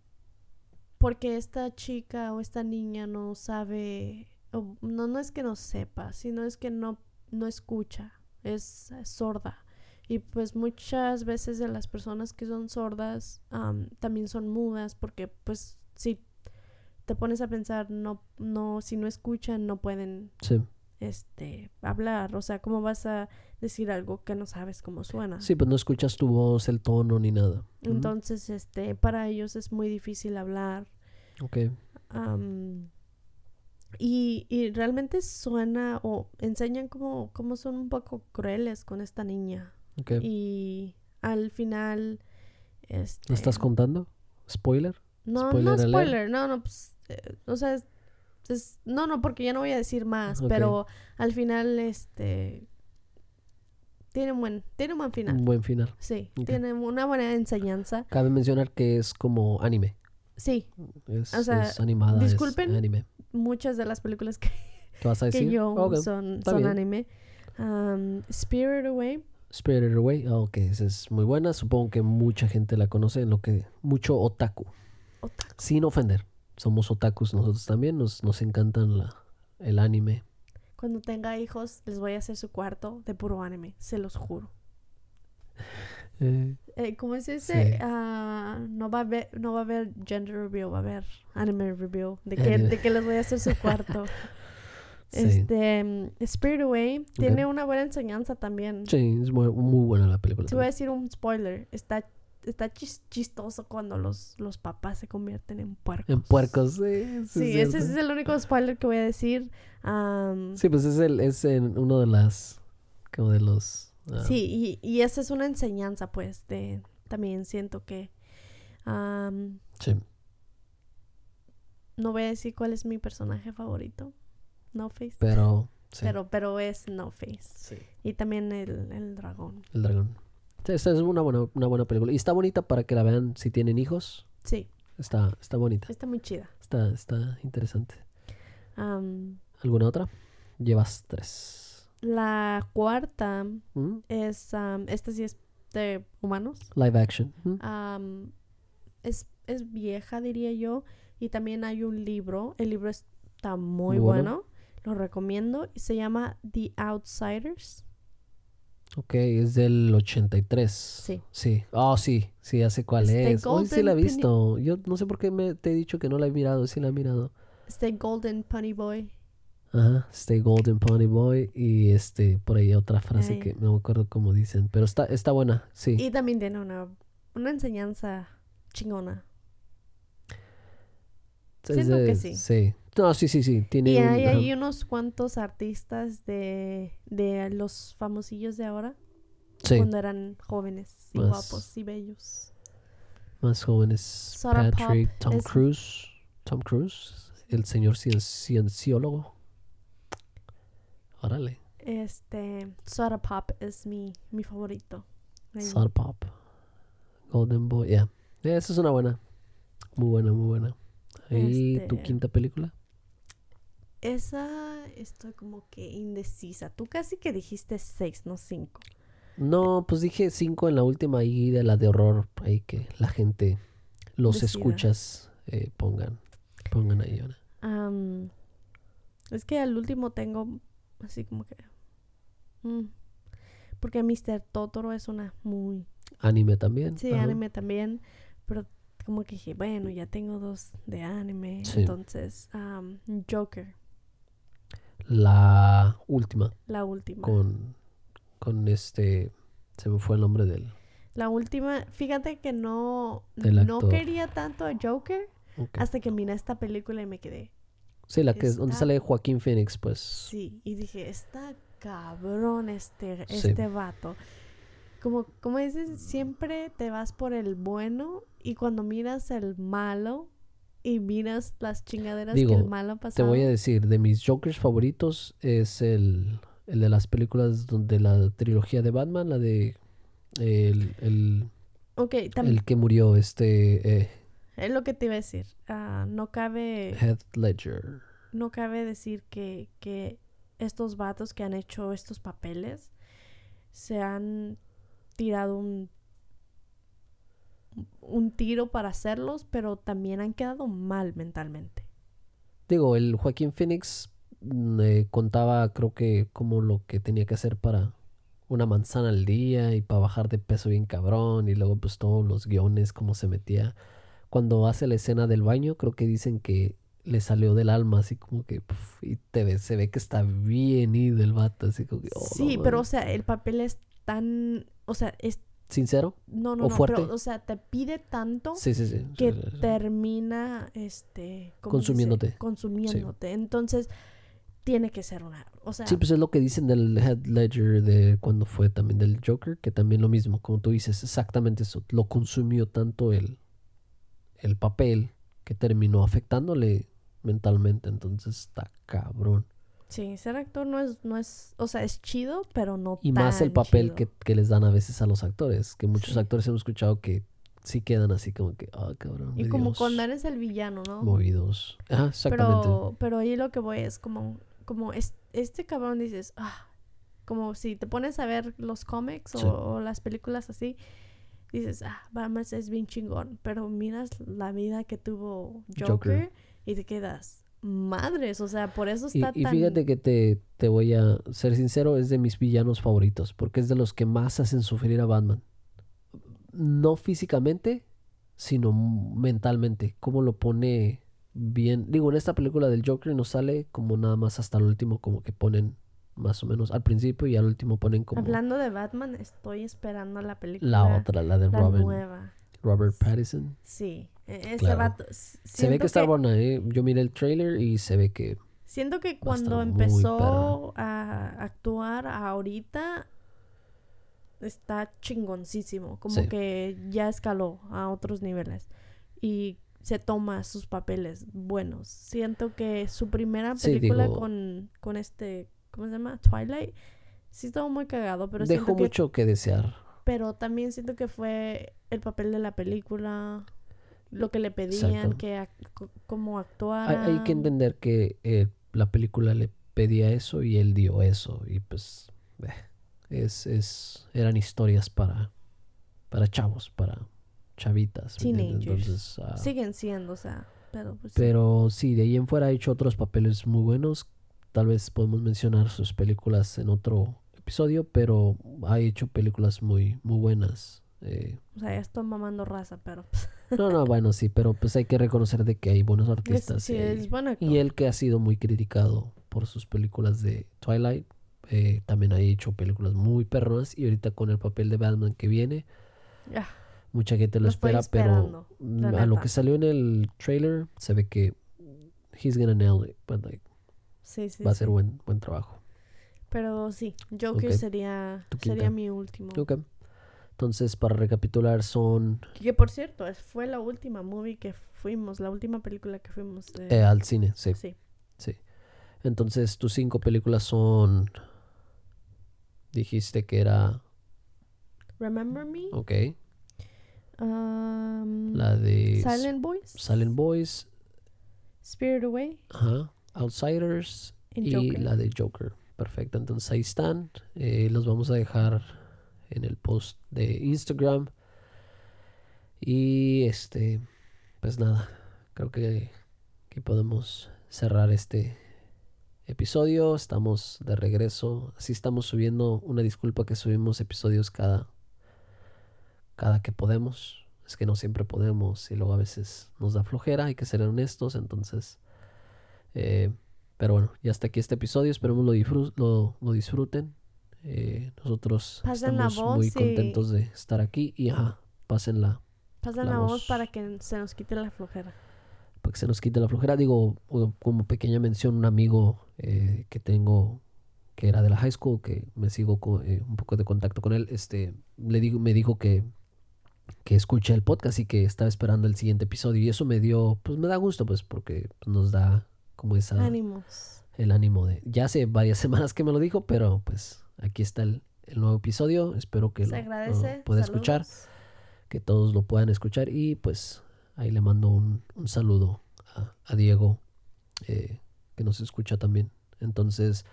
porque esta chica o esta niña no sabe, o no, no es que no sepa, sino es que no, no escucha, es, sorda. Y pues muchas veces de las personas que son sordas am, también son mudas porque pues si te pones a pensar, no, no, si no escuchan no pueden Sí. Este hablar, o sea, ¿cómo vas a decir algo que no sabes cómo suena? Sí, pues no escuchas tu voz, el tono ni nada. Entonces, este, para ellos es muy difícil hablar. Ok. am, y, y realmente suena o enseñan cómo, cómo son un poco crueles con esta niña. Ok. Y al final, este... ¿Me estás contando? ¿Spoiler? No, spoiler no alert? spoiler, no, no, pues, eh, o sea, es- no, no, porque ya no voy a decir más, pero al final, este, tiene un buen, tiene un buen final. Un buen final. Sí, tiene una buena enseñanza. Cabe mencionar que es como anime. Sí, Es, O sea, es animada. es disculpen, anime. muchas de las películas que, ¿Qué vas a que decir? yo son, son anime. Um, Spirit Away, Spirited Away. Ah, ok, esa es muy buena. Supongo que mucha gente la conoce, en lo que mucho otaku. Otaku. Sin ofender. Somos otakus nosotros también. Nos, nos encantan la, el anime. cuando tenga hijos, les voy a hacer su cuarto de puro anime, se los juro. Eh, Eh, ¿Cómo es ese? Sí. Ah, no, va a haber, no va a haber gender reveal, va a haber anime reveal. ¿De qué, Anime. de qué les voy a hacer su cuarto? sí. Este, mm, Spirit Away tiene una buena enseñanza también. Sí, es muy, muy buena la película. Te voy a decir un spoiler. Está, está chis- chistoso cuando los, los papás se convierten en puercos. En puercos, sí. sí, Sí, es ese es el único spoiler que voy a decir. Sí, pues es, el, es uno de las. Como de los. ah, Sí, y, y esa es una enseñanza, pues, de también siento que sí. no voy a decir cuál es mi personaje favorito, No Face, Pero. Sí. pero pero es No Face sí. y también el, el dragón. El dragón. Esta es una buena, una buena película. Y está bonita para que la vean si tienen hijos. Sí, Está, está bonita. está muy chida. Está, está interesante. ¿Alguna otra? Llevas tres. la cuarta ¿Mm? es esta sí es de humanos. Live action. ¿Mm? Es, es vieja, diría yo. Y también hay un libro. El libro está muy Muy bueno. bueno. Lo recomiendo. Y se llama The Outsiders. Ok, es del 83. Sí. Sí. Oh, sí. Sí, ya sé cuál Este es. Hoy sí la he Penny- visto. Yo no sé por qué me, te he dicho que no la he mirado. Sí la he mirado. Este Golden Pony Boy. Ajá. Stay Golden Pony Boy. Y este, por ahí otra frase Ay. que no me acuerdo cómo dicen. Pero está, está buena. Sí. Y también tiene una, una enseñanza chingona. Es siento de- que sí. Sí. No, sí, sí, sí. Tiene Y hay, hay unos cuantos artistas de, de los famosillos de ahora. Sí. Cuando eran jóvenes y Más- guapos y bellos. Más jóvenes. Pop Patrick, Tom es- Cruise. Tom Cruise. El señor cien- cienciólogo. Órale. Este, Soda Pop es mi, mi favorito. Soda Pop. Golden Boy. Yeah, Esa es una buena. Muy buena, muy buena. ¿Y tu Este- quinta película? Esa estoy como que indecisa. Tú casi que dijiste seis, no cinco. No, pues dije cinco en la última y de la de horror. Ahí que la gente, los Decida. escuchas, eh, pongan, pongan ahí una. Am, es que al último tengo así como que... mm, porque Mr. Totoro es una muy... Anime también. Sí, ajá. anime también. pero como que dije, bueno, ya tengo dos de anime. Sí. Entonces, am, Joker, La última. la última. Con. Con este. Se me fue el nombre del. La última, fíjate que no, no quería tanto a Joker ok. hasta que miré esta película y me quedé. Sí, la que es donde sale Joaquín Phoenix, pues. Sí, y dije, está cabrón este, Sí. este vato. Como, como dices, siempre te vas por el bueno y cuando miras el malo y miras las chingaderas Digo, que el malo Te pasaba. voy a decir, de mis Jokers favoritos es el, el de las películas donde la trilogía de Batman, la de el, el, el que murió, este eh, es lo que te iba a decir. Ah, no cabe Heath Ledger. no cabe decir que, que estos vatos que han hecho estos papeles se han tirado un un tiro para hacerlos, pero también han quedado mal mentalmente. Digo, el Joaquín Phoenix mm, eh, contaba, creo que, como lo que tenía que hacer para una manzana al día y para bajar de peso bien cabrón. Y luego, pues, todos los guiones, cómo se metía. Cuando hace la escena del baño, creo que dicen que le salió del alma, así como que. puf, y te ve, se ve que está bien ido el vato, así como que. oh, no sí, pero o sea, el papel es tan, o sea, es ¿Sincero? no, no, ¿O no, fuerte? pero o sea, te pide tanto Sí, sí, sí. que Sí, sí, sí. termina este. Consumiéndote. consumiéndote. Entonces, tiene que ser una, o sea, Sí, pues es lo que dicen del Head Ledger de cuando fue también del Joker, que también lo mismo, como tú dices, exactamente eso. Lo consumió tanto el, el papel que terminó afectándole mentalmente. Entonces está cabrón. Sí, ser actor no es, no es, o sea, es chido, pero no Y más el tan papel que, que les dan a veces a los actores, que muchos Sí. actores hemos escuchado que sí quedan así como que, ah, cabrón. Y como cuando eres el villano, ¿no? Movidos. Ajá, exactamente. Pero, pero ahí lo que voy es como, como es, este cabrón dices, ah, como si te pones a ver los cómics o, Sí. o las películas así, dices, ah, Batman es bien chingón, pero miras la vida que tuvo Joker, Joker. y te quedas, madres, o sea, por eso Y, está y tan... fíjate que te, te voy a ser sincero, es de mis villanos favoritos, porque es de los que más hacen sufrir a Batman. No físicamente, sino mentalmente. Cómo lo pone bien. Digo, en esta película del Joker no sale como nada más hasta el último, como que ponen más o menos al principio y al último ponen como Hablando de Batman, estoy esperando la película. la otra, la de la Robin, nueva. Robert Pattinson. Sí, ese Claro. vato. s- Se ve que está buena, ¿eh? Yo miré el trailer y se ve que Siento que cuando empezó a actuar ahorita está chingoncísimo, como Sí. que ya escaló a otros niveles y se toma sus papeles buenos. Siento que su primera Sí, película digo- con, con este, ¿cómo se llama? Twilight, sí estuvo muy cagado, pero dejó que, mucho que desear. pero también siento que fue el papel de la película, lo que le pedían, Exacto. que ac- co- cómo Hay, actuara. hay que entender que eh, la película le pedía eso y él dio eso. Y pues eh, es, es, eran historias para, para chavos, para chavitas. Entonces, ah, Siguen siendo, o sea, pero pues sí. pero sí, de ahí en fuera ha hecho otros papeles muy buenos. Tal vez podemos mencionar sus películas en otro episodio, pero ha hecho películas muy, muy buenas. Eh, O sea, ya estoy mamando raza, pero no, no, bueno, sí, pero pues hay que reconocer de que hay buenos es, artistas. sí, y es bueno. Y él que ha sido muy criticado por sus películas de Twilight, eh, también ha hecho películas muy perronas y ahorita con el papel de Batman que viene, mucha gente lo, Lo espera, pero a lo que salió en el trailer se ve que he's gonna nail it, but, like, Sí, sí, va a sí. ser buen, buen trabajo. Pero sí, Joker Ok. sería, sería mi último. Ok. Entonces, para recapitular, son Que por cierto, fue la última movie que fuimos, la última película que fuimos. de- eh, al cine, sí, sí. sí. Entonces, tus cinco películas son... Dijiste que era... Remember Me, Ok. um, La de... Silent Boys, Silent Boys, Spirit Away Ajá. Outsiders y la de Joker. Perfecto. Entonces ahí están. Eh, los vamos a dejar en el post de Instagram. Y este, pues nada, creo que, que podemos cerrar este episodio. Estamos de regreso. Así estamos subiendo. Una disculpa que subimos episodios cada, cada que podemos. es que no siempre podemos y luego a veces nos da flojera, hay que ser honestos, entonces... eh, pero bueno, ya hasta aquí este episodio, esperemos lo, lo, lo disfruten. Eh, nosotros Pasen la estamos muy y- contentos de estar aquí y ajá, Pasen La la, voz voz. para que se nos quite la flojera. para que se nos quite la flojera. Digo, como pequeña mención, un amigo eh, que tengo que era de la high school, que me sigo eh, un poco de contacto con él, este, le digo, me dijo que, que escucha el podcast y que estaba esperando el siguiente episodio. Y eso me dio, pues me da gusto, pues, porque nos da como esa, Ánimos. el ánimo de... Ya hace varias semanas que me lo dijo, pero pues aquí está el, el nuevo episodio. Espero que lo, pueda escuchar que todos lo puedan escuchar. Y pues ahí le mando un, un saludo a, a Diego eh, que nos escucha también. Entonces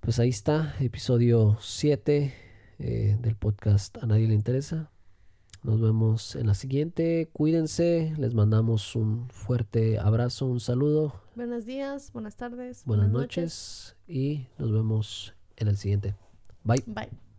pues ahí está episodio 7 eh, del podcast a nadie le interesa. Nos vemos en la siguiente. Cuídense. Les mandamos un fuerte abrazo un saludo. Buenos días, buenas tardes. buenas noches. Y nos vemos en el siguiente bye Bye.